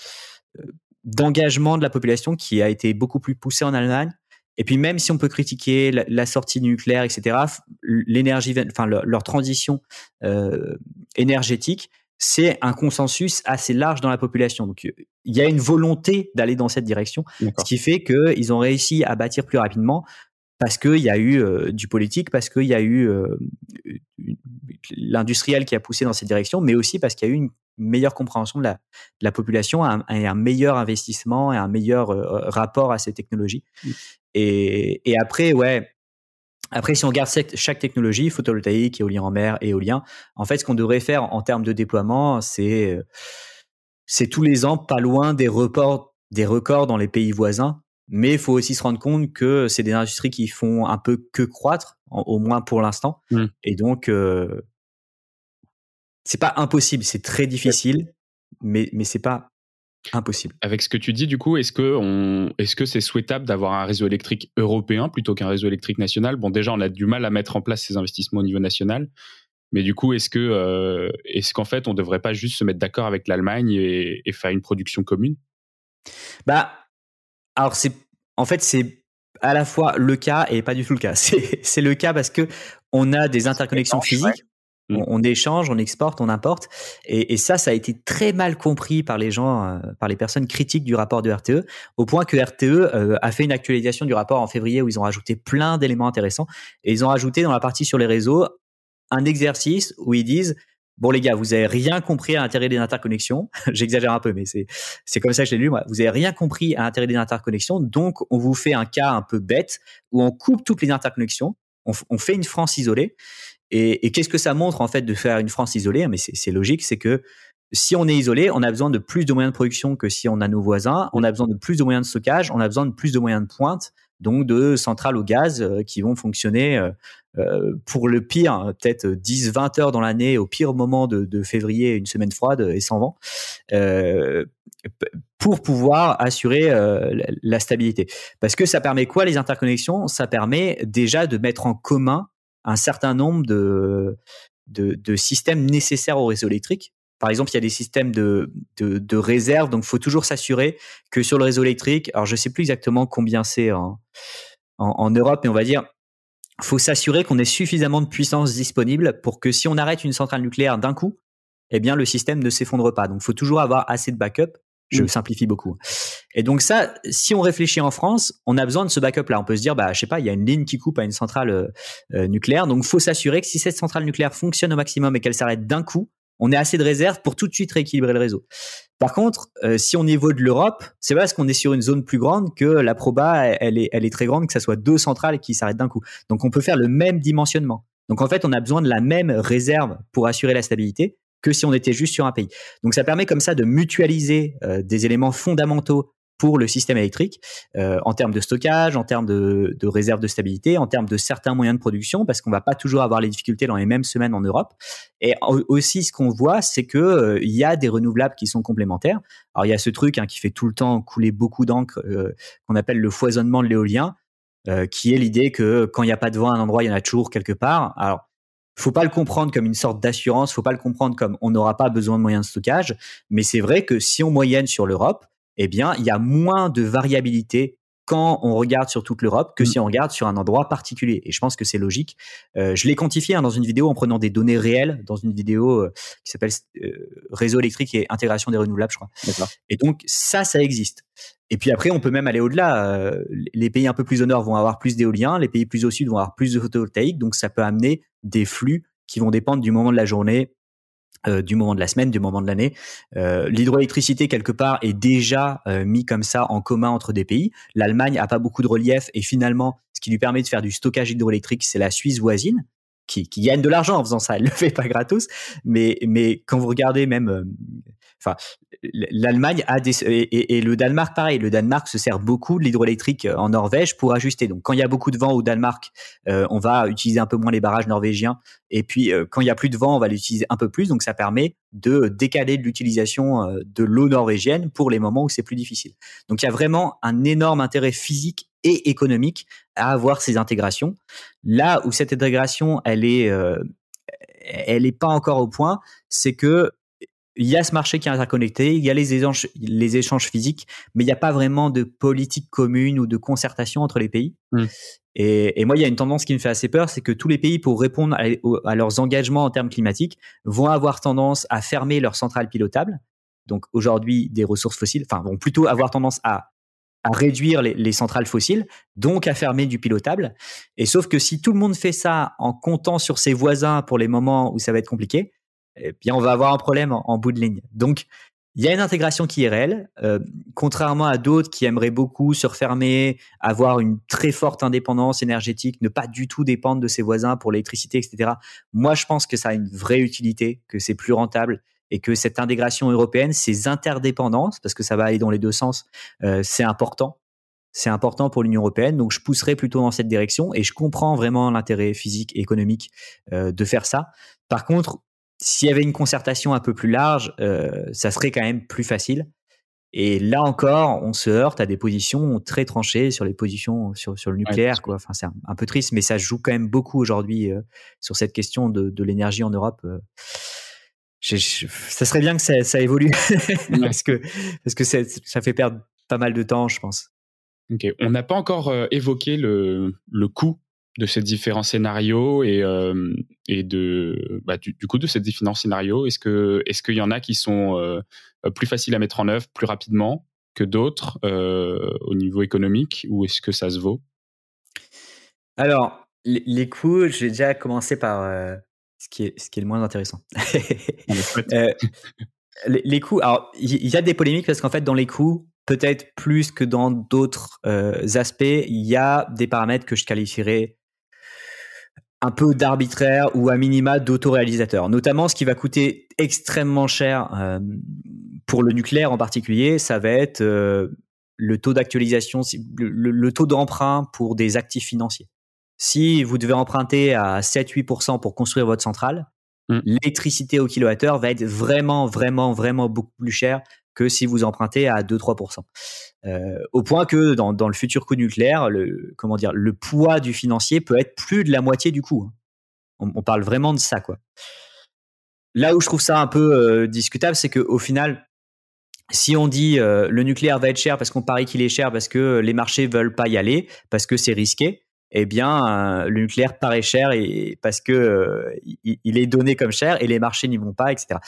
d'engagement de la population qui a été beaucoup plus poussée en Allemagne. Et puis même si on peut critiquer la, sortie nucléaire, etc., l'énergie, enfin leur, transition énergétique, c'est un consensus assez large dans la population. Donc, il y a une volonté d'aller dans cette direction, ce qui fait qu'ils ont réussi à bâtir plus rapidement parce qu'il y a eu euh, du politique, parce qu'il y a eu euh, l'industriel qui a poussé dans cette direction, mais aussi parce qu'il y a eu une meilleure compréhension de la, de la population, un, un, meilleur investissement et un meilleur euh, rapport à ces technologies. Mmh. Et, et, après, ouais, après, si on regarde chaque technologie, photovoltaïque, éolien en mer, éolien, en fait, ce qu'on devrait faire en termes de déploiement, c'est euh, c'est tous les ans pas loin des records, des records dans les pays voisins. Mais il faut aussi se rendre compte que c'est des industries qui font un peu que croître, au moins pour l'instant. Mmh. Et donc, euh, c'est pas impossible, c'est très difficile, mais mais c'est pas Impossible. Avec ce que tu dis, du coup, est-ce que est-ce que c'est souhaitable d'avoir un réseau électrique européen plutôt qu'un réseau électrique national? Bon, déjà, on a du mal à mettre en place ces investissements au niveau national, mais du coup, est-ce que euh, est-ce qu'en fait, on ne devrait pas juste se mettre d'accord avec l'Allemagne et, faire une production commune? Bah, alors c'est en fait c'est à la fois le cas et pas du tout le cas. C'est le cas parce que on a des interconnexions physiques. Mmh. On, échange, on exporte, on importe. Et, ça, ça a été très mal compris par les gens, euh, par les personnes critiques du rapport de RTE, au point que RTE euh, a fait une actualisation du rapport en février où ils ont rajouté plein d'éléments intéressants. Et ils ont rajouté dans la partie sur les réseaux un exercice où ils disent Bon les gars, vous avez rien compris à l'intérêt des interconnexions. J'exagère un peu, mais c'est c'est comme ça que je l'ai lu. Moi. Vous avez rien compris à l'intérêt des interconnexions, donc on vous fait un cas un peu bête où on coupe toutes les interconnexions, on, on fait une France isolée et, qu'est-ce que ça montre en fait de faire une France isolée? Mais c'est logique, c'est que si on est isolé, on a besoin de plus de moyens de production que si on a nos voisins. On a besoin de plus de moyens de stockage. On a besoin de plus de moyens de pointe donc de centrales au gaz qui vont fonctionner pour le pire, hein, peut-être 10-20 heures dans l'année, au pire moment de, février, une semaine froide et sans vent, pour pouvoir assurer la stabilité. Parce que ça permet quoi les interconnexions? Ça permet déjà de mettre en commun un certain nombre de, de, systèmes nécessaires au réseau électrique. Par exemple, il y a des systèmes de, de, réserve, donc il faut toujours s'assurer que sur le réseau électrique, alors je ne sais plus exactement combien c'est en, en, Europe, mais on va dire, faut s'assurer qu'on ait suffisamment de puissance disponible pour que si on arrête une centrale nucléaire d'un coup, eh bien le système ne s'effondre pas. Donc il faut toujours avoir assez de backup. Je mmh. simplifie beaucoup. Et donc ça, si on réfléchit en France, on a besoin de ce backup-là. On peut se dire, bah, je sais pas, il y a une ligne qui coupe à une centrale euh, euh, nucléaire, donc faut s'assurer que si cette centrale nucléaire fonctionne au maximum et qu'elle s'arrête d'un coup, on ait assez de réserves pour tout de suite rééquilibrer le réseau. Par contre, euh, si on niveau de l'Europe, c'est parce qu'on est sur une zone plus grande que la proba, elle est, elle est très grande, que ça soit deux centrales qui s'arrêtent d'un coup. Donc on peut faire le même dimensionnement. Donc en fait, on a besoin de la même réserve pour assurer la stabilité que si on était juste sur un pays. Donc ça permet comme ça de mutualiser euh, des éléments fondamentaux pour le système électrique euh, en termes de stockage, en termes de, de réserve de stabilité, en termes de certains moyens de production, parce qu'on va pas toujours avoir les difficultés dans les mêmes semaines en Europe. Et aussi, ce qu'on voit, c'est que euh, il y a des renouvelables qui sont complémentaires. Alors il y a ce truc hein, qui fait tout le temps couler beaucoup d'encre, qu'on appelle le foisonnement de l'éolien, qui est l'idée que quand il n'y a pas de vent à un endroit, il y en a toujours quelque part. Alors faut pas le comprendre comme une sorte d'assurance, faut pas le comprendre comme on n'aura pas besoin de moyens de stockage, mais c'est vrai que si on moyenne sur l'Europe, eh bien, il y a moins de variabilité quand on regarde sur toute l'Europe que mm. si on regarde sur un endroit particulier. Et je pense que c'est logique. Euh, je l'ai quantifié hein, dans une vidéo en prenant des données réelles, dans une vidéo euh, qui s'appelle euh, Réseau électrique et intégration des renouvelables, je crois. Et donc ça, ça existe. Et puis après, on peut même aller au-delà. les pays un peu plus au nord vont avoir plus d'éolien, les pays plus au sud vont avoir plus de photovoltaïque, donc ça peut amener des flux qui vont dépendre du moment de la journée, euh, du moment de la semaine, du moment de l'année. Euh, L'hydroélectricité, quelque part, est déjà euh, mis comme ça en commun entre des pays. L'Allemagne a pas beaucoup de relief et finalement, ce qui lui permet de faire du stockage hydroélectrique, c'est la Suisse voisine. Qui, qui gagne de l'argent en faisant ça, elle le fait pas gratos, mais mais quand vous regardez même euh, Enfin, l'Allemagne a des et, le Danemark pareil. Le Danemark se sert beaucoup de l'hydroélectrique euh, en Norvège pour ajuster. Donc quand il y a beaucoup de vent au Danemark, euh, on va utiliser un peu moins les barrages norvégiens. Et puis euh, quand il y a plus de vent, on va l'utiliser un peu plus. Donc ça permet de décaler l'utilisation de l'eau norvégienne pour les moments où c'est plus difficile. Donc il y a vraiment un énorme intérêt physique et économique à avoir ces intégrations. Là où cette intégration, elle est elle n'est pas encore au point, c'est que il y a ce marché qui est interconnecté, il y a les échanges, les échanges physiques, mais il n'y a pas vraiment de politique commune ou de concertation entre les pays. Hmm. Et, et, moi, il y a une tendance qui me fait assez peur, c'est que tous les pays, pour répondre à, leurs engagements en termes climatiques, vont avoir tendance à fermer leurs centrales pilotables. Donc aujourd'hui, des ressources fossiles, enfin, vont plutôt avoir tendance à, à réduire les, les, centrales fossiles, donc à fermer du pilotable. Et sauf que si tout le monde fait ça en comptant sur ses voisins pour les moments où ça va être compliqué, eh bien, on va avoir un problème en, bout de ligne. Donc, il y a une intégration qui est réelle, euh, contrairement à d'autres qui aimeraient beaucoup se refermer, avoir une très forte indépendance énergétique, ne pas du tout dépendre de ses voisins pour l'électricité, etc. Moi, je pense que ça a une vraie utilité, que c'est plus rentable et que cette intégration européenne, ces interdépendances, parce que ça va aller dans les deux sens, euh, c'est important. C'est important pour l'Union européenne, donc je pousserai plutôt dans cette direction et je comprends vraiment l'intérêt physique et économique euh, de faire ça. Par contre, s'il y avait une concertation un peu plus large, euh, ça serait quand même plus facile. Et là encore, on se heurte à des positions très tranchées sur les positions sur, sur le nucléaire. quoi. Enfin, c'est un, peu triste, mais ça joue quand même beaucoup aujourd'hui euh, sur cette question de, de l'énergie en Europe. Euh. ça serait bien que ça, ça évolue parce que parce que ça fait perdre pas mal de temps, je pense. Ok, on n'a pas encore évoqué le, le coût de ces différents scénarios et, euh, et de bah, du, coup de ces différents scénarios Est-ce que est-ce qu'il y en a qui sont euh, plus faciles à mettre en œuvre plus rapidement que d'autres euh, au niveau économique ou est-ce que ça se vaut? Alors les, coûts, j'ai déjà commencé par ce qui est ce qui est le moins intéressant. les, les, coûts, alors il y, a des polémiques parce qu'en fait dans les coûts peut-être plus que dans d'autres aspects, il y a des paramètres que je qualifierais un peu d'arbitraire ou à minima d'autoréalisateur. Notamment, ce qui va coûter extrêmement cher euh, pour le nucléaire en particulier, ça va être euh, le taux d'actualisation, le, taux d'emprunt pour des actifs financiers. Si vous devez emprunter à 7-8% pour construire votre centrale, mm. l'électricité au kilowattheure va être vraiment, vraiment, vraiment beaucoup plus chère que si vous empruntez à 2-3%. Euh, au point que dans, le futur coût nucléaire, le, poids du financier peut être plus de la moitié du coût. Hein. On, parle vraiment de ça, quoi. Là où je trouve ça un peu euh, discutable, c'est qu'au final, si on dit euh, le nucléaire va être cher parce qu'on parie qu'il est cher parce que les marchés veulent pas y aller, parce que c'est risqué, eh bien, euh, le nucléaire paraît cher et parce que euh, il, est donné comme cher et les marchés n'y vont pas, etc.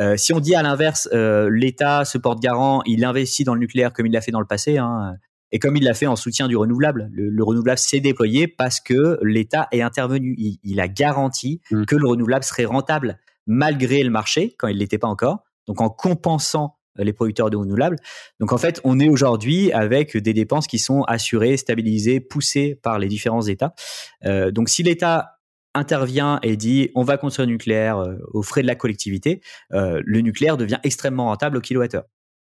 Euh, si on dit à l'inverse, l'État se porte garant, il investit dans le nucléaire comme il l'a fait dans le passé, hein, et comme il l'a fait en soutien du renouvelable. Le, renouvelable s'est déployé parce que l'État est intervenu. Il, a garanti mmh. que le renouvelable serait rentable malgré le marché quand il l'était pas encore. Donc en compensant les producteurs de renouvelables. Donc en fait, on est aujourd'hui avec des dépenses qui sont assurées, stabilisées, poussées par les différents États. Euh, donc si l'État intervient et dit on va construire le nucléaire euh, aux frais de la collectivité, le nucléaire devient extrêmement rentable au kilowattheure.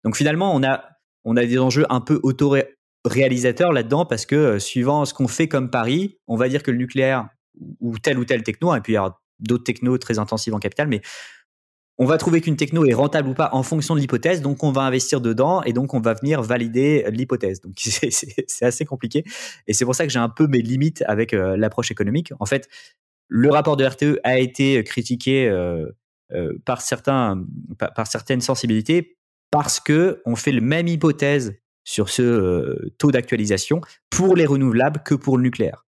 Donc finalement, on a, on a des enjeux un peu auto-réalisateurs là-dedans parce que suivant ce qu'on fait comme pari, on va dire que le nucléaire ou tel ou tel techno, et puis il y a d'autres technos très intensives en capital, mais on va trouver qu'une techno est rentable ou pas en fonction de l'hypothèse, donc on va investir dedans et donc on va venir valider l'hypothèse. Donc c'est assez compliqué et c'est pour ça que j'ai un peu mes limites avec euh, l'approche économique. En fait, le rapport de RTE a été critiqué euh, euh, par certains par, certaines sensibilités parce que on fait la même hypothèse sur ce taux d'actualisation pour les renouvelables que pour le nucléaire.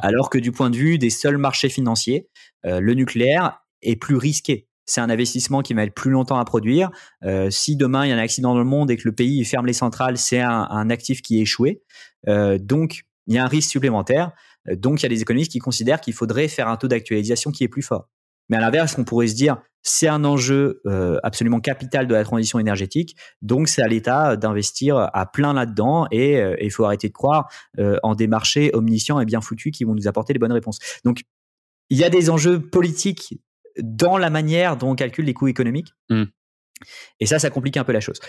Alors que du point de vue des seuls marchés financiers, le nucléaire est plus risqué c'est un investissement qui va être plus longtemps à produire. Euh, si demain il y a un accident dans le monde et que le pays ferme les centrales, c'est un, actif qui est échoué. Euh, donc il y a un risque supplémentaire. Euh, donc il y a des économistes qui considèrent qu'il faudrait faire un taux d'actualisation qui est plus fort. Mais à l'inverse, on pourrait se dire c'est un enjeu absolument capital de la transition énergétique, donc c'est à l'État d'investir à plein là-dedans et il faut arrêter de croire en des marchés omniscients et bien foutus qui vont nous apporter les bonnes réponses. Donc il y a des enjeux politiques dans la manière dont on calcule les coûts économiques. Hmm. Et ça, ça complique un peu la chose.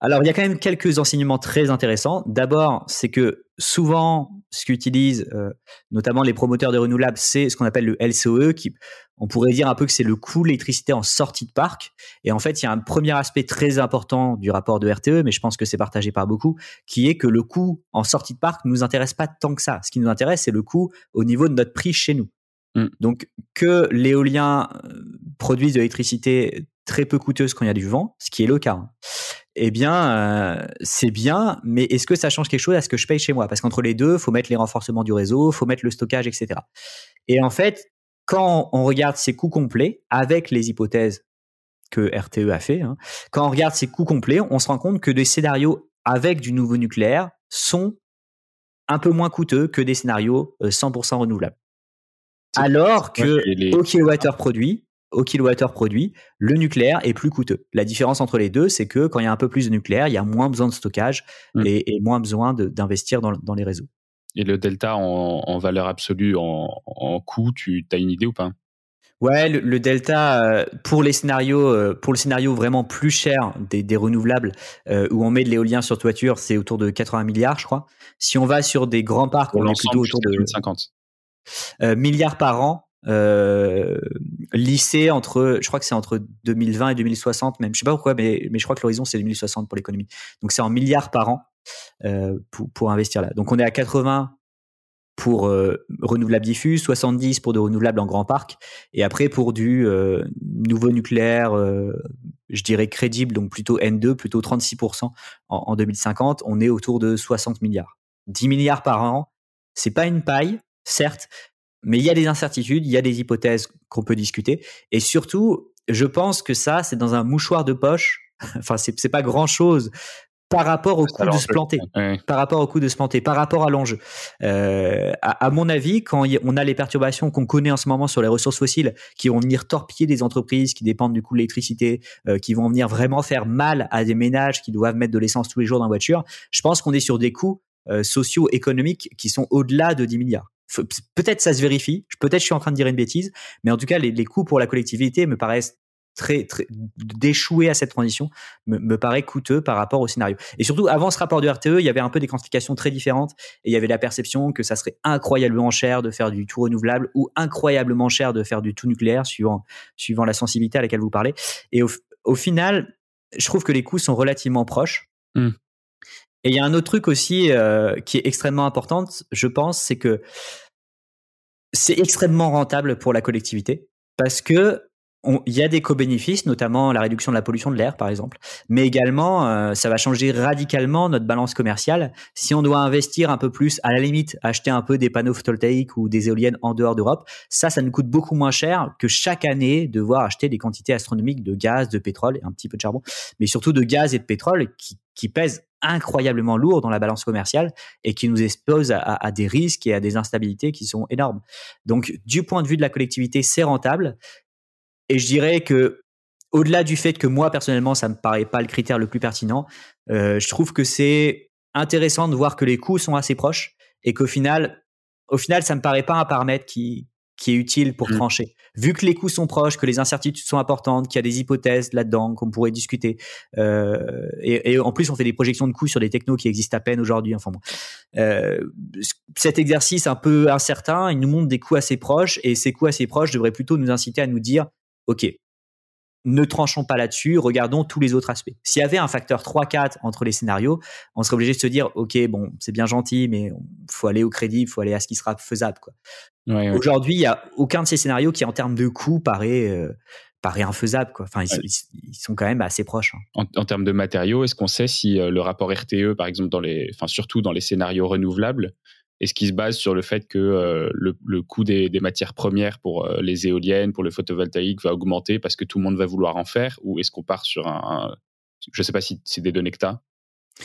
Alors, il y a quand même quelques enseignements très intéressants. D'abord, c'est que souvent, ce qu'utilisent euh, notamment les promoteurs de renouvelables, c'est ce qu'on appelle le LCOE, qui, on pourrait dire un peu que c'est le coût de l'électricité en sortie de parc. Et en fait, il y a un premier aspect très important du rapport de RTE, mais je pense que c'est partagé par beaucoup, qui est que le coût en sortie de parc ne nous intéresse pas tant que ça. Ce qui nous intéresse, c'est le coût au niveau de notre prix chez nous. Mm. Donc que l'éolien euh, produise de l'électricité très peu coûteuse quand il y a du vent, ce qui est le cas, hein, eh bien, euh, c'est bien, mais est-ce que ça change quelque chose à ce que je paye chez moi? Parce qu'entre les deux, faut mettre les renforcements du réseau, faut mettre le stockage, etc. Et en fait, quand on regarde ces coûts complets avec les hypothèses que RTE a fait, hein, quand on regarde ces coûts complets, on se rend compte que des scénarios avec du nouveau nucléaire sont un peu moins coûteux que des scénarios 100% euh, renouvelables. Alors que au kilowattheure produit, au kilowattheure produit, le nucléaire est plus coûteux. La différence entre les deux, c'est que quand il y a un peu plus de nucléaire, il y a moins besoin de stockage mmh. et, moins besoin d'investir dans, les réseaux. Et le delta en, valeur absolue, en, coût, tu as une idée ou pas? Ouais, le, delta euh, pour les scénarios, euh, pour le scénario vraiment plus cher des, renouvelables euh, où on met de l'éolien sur toiture, c'est autour de 80 milliards, je crois. Si on va sur des grands parcs, on est plutôt autour de 50. Euh, milliards par an euh, lissé entre, je crois que c'est entre 2020 et 2060 même. Je sais pas pourquoi, mais, mais je crois que l'horizon c'est 2060 pour l'économie. Donc c'est en milliards par an euh, pour, pour, investir là. Donc on est à 80 pour euh, renouvelables diffus, 70 pour de renouvelables en grand parc, et après pour du euh, nouveau nucléaire, je dirais crédible, donc plutôt N2, plutôt 36% en, en 2050, on est autour de 60 milliards. 10 milliards par an, c'est pas une paille, certes, mais il y a des incertitudes, il y a des hypothèses qu'on peut discuter. Et surtout, je pense que ça, c'est dans un mouchoir de poche. enfin, c'est pas grand chose par rapport au coût de se planter, par rapport au coût de se planter, par rapport à l'enjeu. Euh, à, mon avis, quand on a les perturbations qu'on connaît en ce moment sur les ressources fossiles, qui vont venir torpiller des entreprises qui dépendent du coût de l'électricité, euh, qui vont venir vraiment faire mal à des ménages qui doivent mettre de l'essence tous les jours dans la voiture, je pense qu'on est sur des coûts euh, socio-économiques qui sont au-delà de 10 milliards peut-être ça se vérifie, peut-être je suis en train de dire une bêtise, mais en tout cas, les, coûts pour la collectivité me paraissent très, très d'échouer à cette transition me, me, paraît coûteux par rapport au scénario. Et surtout, avant ce rapport du RTE, il y avait un peu des quantifications très différentes et il y avait la perception que ça serait incroyablement cher de faire du tout renouvelable ou incroyablement cher de faire du tout nucléaire, suivant, suivant la sensibilité à laquelle vous parlez. Et au, au final, je trouve que les coûts sont relativement proches. Mmh. Et il y a un autre truc aussi euh, qui est extrêmement important, je pense, c'est que c'est extrêmement rentable pour la collectivité parce que il y a des co-bénéfices, notamment la réduction de la pollution de l'air, par exemple. Mais également, euh, ça va changer radicalement notre balance commerciale. Si on doit investir un peu plus, à la limite, acheter un peu des panneaux photovoltaïques ou des éoliennes en dehors d'Europe, ça, ça nous coûte beaucoup moins cher que chaque année devoir acheter des quantités astronomiques de gaz, de pétrole et un petit peu de charbon, mais surtout de gaz et de pétrole qui, qui pèsent incroyablement lourd dans la balance commerciale et qui nous expose à, des risques et à des instabilités qui sont énormes. Donc, du point de vue de la collectivité, c'est rentable. Et je dirais que, au-delà du fait que moi personnellement, ça me paraît pas le critère le plus pertinent, euh, je trouve que c'est intéressant de voir que les coûts sont assez proches et qu'au final, au final, ça me paraît pas un paramètre qui qui est utile pour mmh. trancher. Vu que les coûts sont proches, que les incertitudes sont importantes, qu'il y a des hypothèses là-dedans qu'on pourrait discuter, euh, et, et, en plus on fait des projections de coûts sur des technos qui existent à peine aujourd'hui. Enfin bon, euh, cet exercice un peu incertain, il nous montre des coûts assez proches, et ces coûts assez proches devraient plutôt nous inciter à nous dire OK, ne tranchons pas là-dessus, regardons tous les autres aspects. S'il y avait un facteur 3-4 entre les scénarios, on serait obligé de se dire, OK, bon, c'est bien gentil, mais il faut aller au crédit, il faut aller à ce qui sera faisable. Quoi. Aujourd'hui, il n'y a aucun de ces scénarios qui, en termes de coût, paraît, euh, paraît infaisable. Quoi. Enfin, ils, sont quand même assez proches. Hein. En, termes de matériaux, est-ce qu'on sait si euh, le rapport RTE, par exemple, dans les, enfin, surtout dans les scénarios renouvelables, est-ce qu'il se base sur le fait que euh, le, coût des, matières premières pour euh, les éoliennes, pour le photovoltaïque va augmenter parce que tout le monde va vouloir en faire Ou est-ce qu'on part sur un, Je ne sais pas si c'est des données que tu as.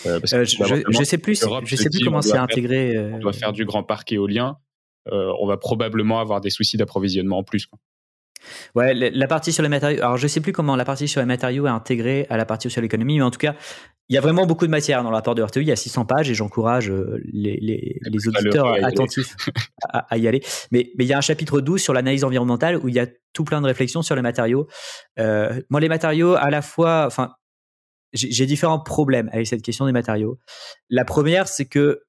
Euh, je, ne sais plus, je sais plus comment c'est intégré. on doit faire du grand parc éolien. on va probablement avoir des soucis d'approvisionnement en plus. Quoi. Ouais, la partie sur les matériaux. Alors, je sais plus comment la partie sur les matériaux est intégrée à la partie sur l'économie, mais en tout cas, il y a vraiment beaucoup de matière dans le rapport de RTE. Il y a 600 pages et j'encourage euh, les, les, les auditeurs attentifs à, y aller. Mais, mais il y a un chapitre 12 sur l'analyse environnementale où il y a tout plein de réflexions sur les matériaux. Euh, moi, les matériaux, à la fois, enfin, j'ai différents problèmes avec cette question des matériaux. La première, c'est que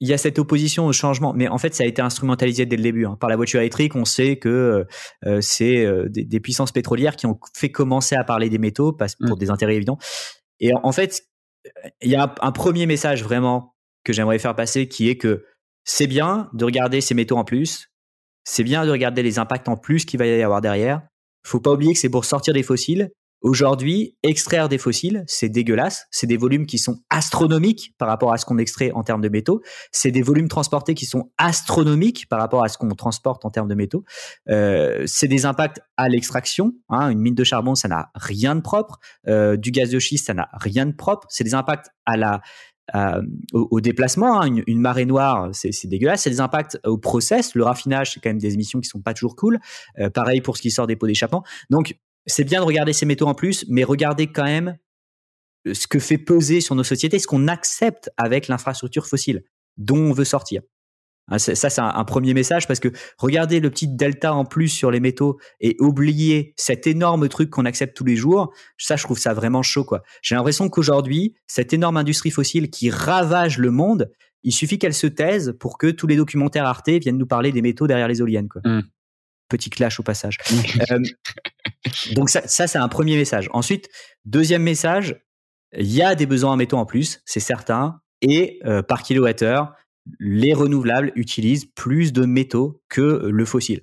il y a cette opposition au changement, mais en fait, ça a été instrumentalisé dès le début. Hein. Par la voiture électrique, on sait que euh, c'est euh, des, des, puissances pétrolières qui ont fait commencer à parler des métaux parce, pour mmh. des intérêts évidents. Et en, fait, il y a un, premier message vraiment que j'aimerais faire passer qui est que c'est bien de regarder ces métaux en plus, c'est bien de regarder les impacts en plus qu'il va y avoir derrière. Faut pas oublier que c'est pour sortir des fossiles, Aujourd'hui, extraire des fossiles, c'est dégueulasse. C'est des volumes qui sont astronomiques par rapport à ce qu'on extrait en termes de métaux. C'est des volumes transportés qui sont astronomiques par rapport à ce qu'on transporte en termes de métaux. Euh, c'est des impacts à l'extraction. Hein. Une mine de charbon, ça n'a rien de propre. Euh, du gaz de schiste, ça n'a rien de propre. C'est des impacts à la au, déplacement. Hein. Une, marée noire, c'est dégueulasse. C'est des impacts au process. Le raffinage, c'est quand même des émissions qui sont pas toujours cool. Euh, pareil pour ce qui sort des pots d'échappement. Donc, c'est bien de regarder ces métaux en plus, mais regardez quand même euh, ce que fait peser sur nos sociétés, ce qu'on accepte avec l'infrastructure fossile dont on veut sortir. Hein, ça, c'est un, premier message parce que regardez le petit delta en plus sur les métaux et oublier cet énorme truc qu'on accepte tous les jours. Ça, je trouve ça vraiment chaud, quoi. J'ai l'impression qu'aujourd'hui, cette énorme industrie fossile qui ravage le monde, il suffit qu'elle se taise pour que tous les documentaires Arte viennent nous parler des métaux derrière les éoliennes, quoi. Mmh. Petit clash au passage. euh, donc ça, c'est un premier message. Ensuite, deuxième message, il y a des besoins en métaux en plus, c'est certain, et euh, par kilowattheure, les renouvelables utilisent plus de métaux que le fossile.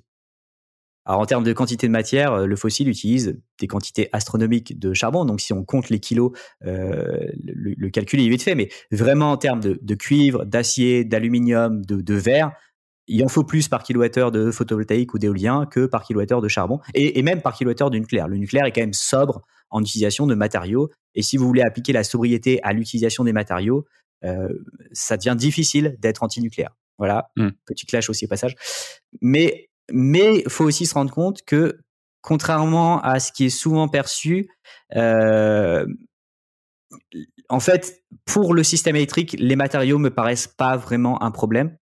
Alors en termes de quantité de matière, euh, le fossile utilise des quantités astronomiques de charbon. Donc si on compte les kilos, euh, le, calcul est vite fait. Mais vraiment en termes de, cuivre, d'acier, d'aluminium, de, verre, il en faut plus par kilowattheure de photovoltaïque ou d'éolien que par kilowattheure de charbon et, même par kilowattheure de nucléaire. Le nucléaire est quand même sobre en utilisation de matériaux et si vous voulez appliquer la sobriété à l'utilisation des matériaux, euh, ça devient difficile d'être anti-nucléaire. Voilà, hmm. petit clash aussi au passage. Mais mais faut aussi se rendre compte que contrairement à ce qui est souvent perçu, euh, en fait, pour le système électrique, les matériaux me paraissent pas vraiment un problème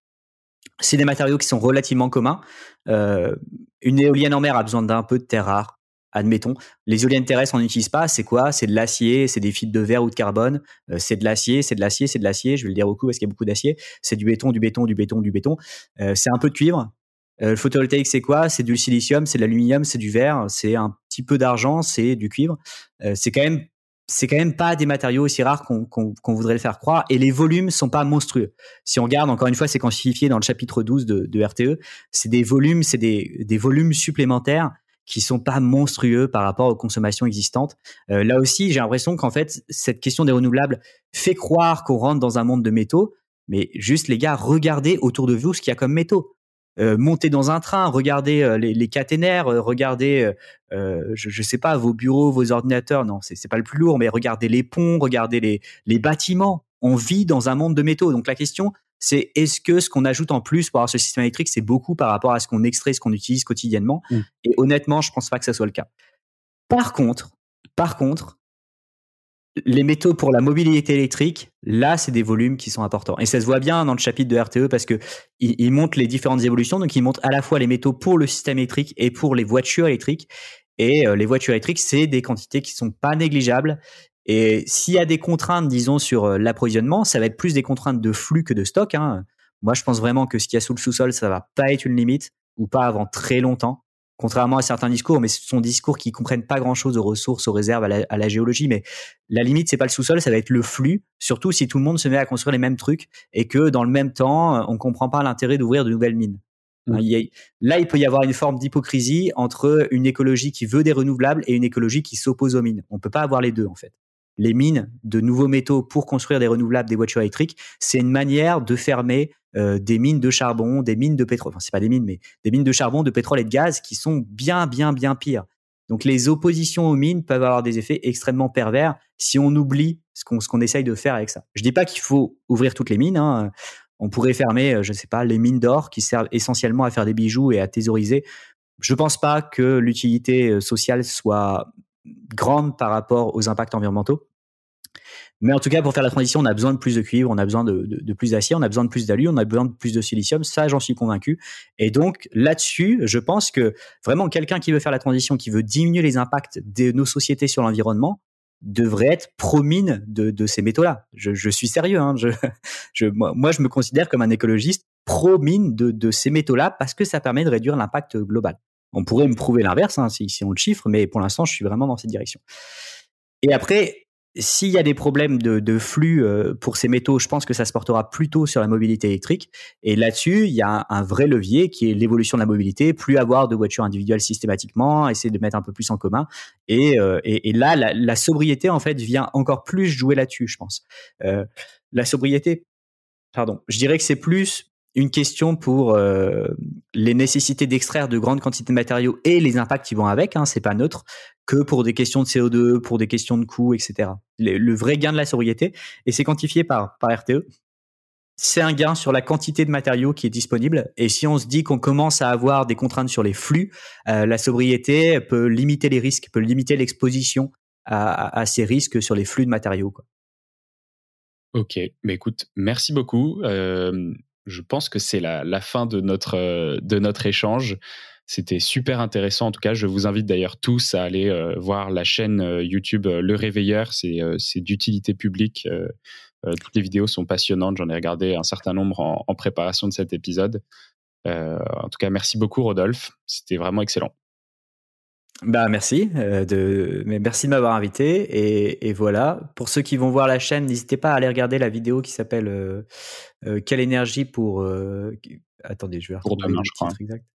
c'est des matériaux qui sont relativement communs. Euh, une éolienne en mer a besoin d'un peu de terre rare. admettons. Les éoliennes terrestres, on n'utilise pas. C'est quoi? C'est de l'acier, c'est des fils de verre ou de carbone. Euh, c'est de l'acier, c'est de l'acier, c'est de l'acier. Je vais le dire beaucoup parce qu'il y a beaucoup d'acier. C'est du béton, du béton, du béton, du béton. Euh, c'est un peu de cuivre. Le photovoltaïque, c'est quoi? C'est du silicium, c'est de l'aluminium, c'est du verre, c'est un petit peu d'argent, c'est du cuivre. c'est quand même c'est quand même pas des matériaux aussi rares qu'on voudrait le faire croire et les volumes sont pas monstrueux. Si on regarde encore une fois, c'est quantifié dans le chapitre 12 de, RTE, c'est des volumes, c'est des volumes supplémentaires qui sont pas monstrueux par rapport aux consommations existantes. Euh, là aussi, j'ai l'impression qu'en fait, cette question des renouvelables fait croire qu'on rentre dans un monde de métaux, mais juste les gars, regardez autour de vous ce qu'il y a comme métaux. Euh, montez dans un train, regardez euh, les, les, caténaires, regardez, je, je sais pas, vos bureaux, vos ordinateurs. Non, c'est pas le plus lourd, mais regardez les ponts, regardez les, les bâtiments. On vit dans un monde de métaux. Donc la question, c'est est-ce que ce qu'on ajoute en plus pour avoir ce système électrique, c'est beaucoup par rapport à ce qu'on extrait, ce qu'on utilise quotidiennement? Mm. Et honnêtement, je pense pas que ce soit le cas. Par contre, par contre, les métaux pour la mobilité électrique, là, c'est des volumes qui sont importants. Et ça se voit bien dans le chapitre de RTE parce que il, les différentes évolutions. Donc, il montre à la fois les métaux pour le système électrique et pour les voitures électriques. Et euh, les voitures électriques, c'est des quantités qui sont pas négligeables. Et s'il y a des contraintes, disons, sur euh, l'approvisionnement, ça va être plus des contraintes de flux que de stock. Hein. Moi, je pense vraiment que ce qu'il y a sous le sous-sol, ça va pas être une limite, ou pas avant très longtemps. Contrairement à certains discours, mais ce sont des discours qui comprennent pas grand-chose aux ressources, aux réserves, à la, géologie. Mais la limite, c'est pas le sous-sol, ça va être le flux. Surtout si tout le monde se met à construire les mêmes trucs et que dans le même temps, on comprend pas l'intérêt d'ouvrir de nouvelles mines. Mmh. là, il peut y avoir une forme d'hypocrisie entre une écologie qui veut des renouvelables et une écologie qui s'oppose aux mines. On peut pas avoir les deux, en fait les mines de nouveaux métaux pour construire des renouvelables, des voitures électriques, c'est une manière de fermer euh, des mines de charbon, des mines de pétrole. Enfin, c'est pas des mines, mais des mines de charbon, de pétrole et de gaz qui sont bien, bien, bien pires. Donc, les oppositions aux mines peuvent avoir des effets extrêmement pervers si on oublie ce qu'on qu'on essaye de faire avec ça. Je dis pas qu'il faut ouvrir toutes les mines. Hein. On pourrait fermer, euh, je sais pas, les mines d'or qui servent essentiellement à faire des bijoux et à thésauriser. Je pense pas que l'utilité euh, sociale soit grande par rapport aux impacts environnementaux. Mais en tout cas, pour faire la transition, on a besoin de plus de cuivre, on a besoin de, plus d'acier, on a besoin de plus d'alu, on a besoin de plus de silicium. Ça, j'en suis convaincu. Et donc, là-dessus, je pense que vraiment quelqu'un qui veut faire la transition, qui veut diminuer les impacts de nos sociétés sur l'environnement, devrait être pro-mine de, ces métaux-là. Je, suis sérieux. Hein. Je, moi, je me considère comme un écologiste pro-mine de, ces métaux-là parce que ça permet de réduire l'impact global. On pourrait me prouver l'inverse hein, si on le chiffre, mais pour l'instant, je suis vraiment dans cette direction. Et après, s'il y a des problèmes de, flux euh, pour ces métaux, je pense que ça se portera plutôt sur la mobilité électrique. Et là-dessus, il y a un, vrai levier qui est l'évolution de la mobilité. Plus avoir de voitures individuelles systématiquement, essayer de mettre un peu plus en commun. Et, euh, là, la, sobriété en fait vient encore plus jouer là-dessus, je pense. Euh, la sobriété, pardon, je dirais que c'est plus une question pour euh, les nécessités d'extraire de grandes quantités de matériaux et les impacts qui vont avec, hein, c'est pas neutre, que pour des questions de CO2, pour des questions de coûts, etc. Le, vrai gain de la sobriété, et c'est quantifié par, RTE, c'est un gain sur la quantité de matériaux qui est disponible. Et si on se dit qu'on commence à avoir des contraintes sur les flux, euh, la sobriété peut limiter les risques, peut limiter l'exposition à, ces risques sur les flux de matériaux. Ok, mais écoute, merci beaucoup. Euh, je pense que c'est la, fin de notre, euh, de notre échange. C'était super intéressant. En tout cas, je vous invite d'ailleurs tous à aller euh, voir la chaîne euh, YouTube Le Réveilleur. C'est d'utilité publique. toutes les vidéos sont passionnantes. J'en ai regardé un certain nombre en, en préparation de cet épisode. en tout cas, merci beaucoup, Rodolphe. C'était vraiment excellent. Bah merci euh, de mais merci de m'avoir invité et, et, voilà. Pour ceux qui vont voir la chaîne n'hésitez pas à aller regarder la vidéo qui s'appelle euh, euh, quelle énergie pour attendez je vais pour demain je crois. exact.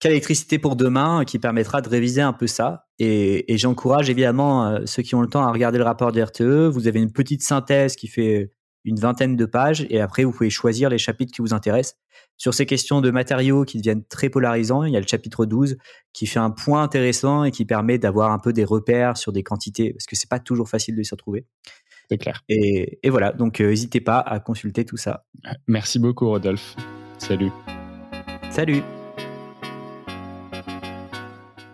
quelle électricité pour demain qui permettra de réviser un peu ça. Et, et j'encourage évidemment ceux qui ont le temps à regarder le rapport du RTE vous avez une petite synthèse qui fait une vingtaine de pages et après vous pouvez choisir les chapitres qui vous intéressent. Sur ces questions de matériaux qui deviennent très polarisants, il y a le chapitre 12 qui fait un point intéressant et qui permet d'avoir un peu des repères sur des quantités parce que c'est pas toujours facile de s'y retrouver. C'est clair. Et, voilà, donc euh, n'hésitez pas à consulter tout ça. Merci beaucoup Rodolphe. Salut. Salut.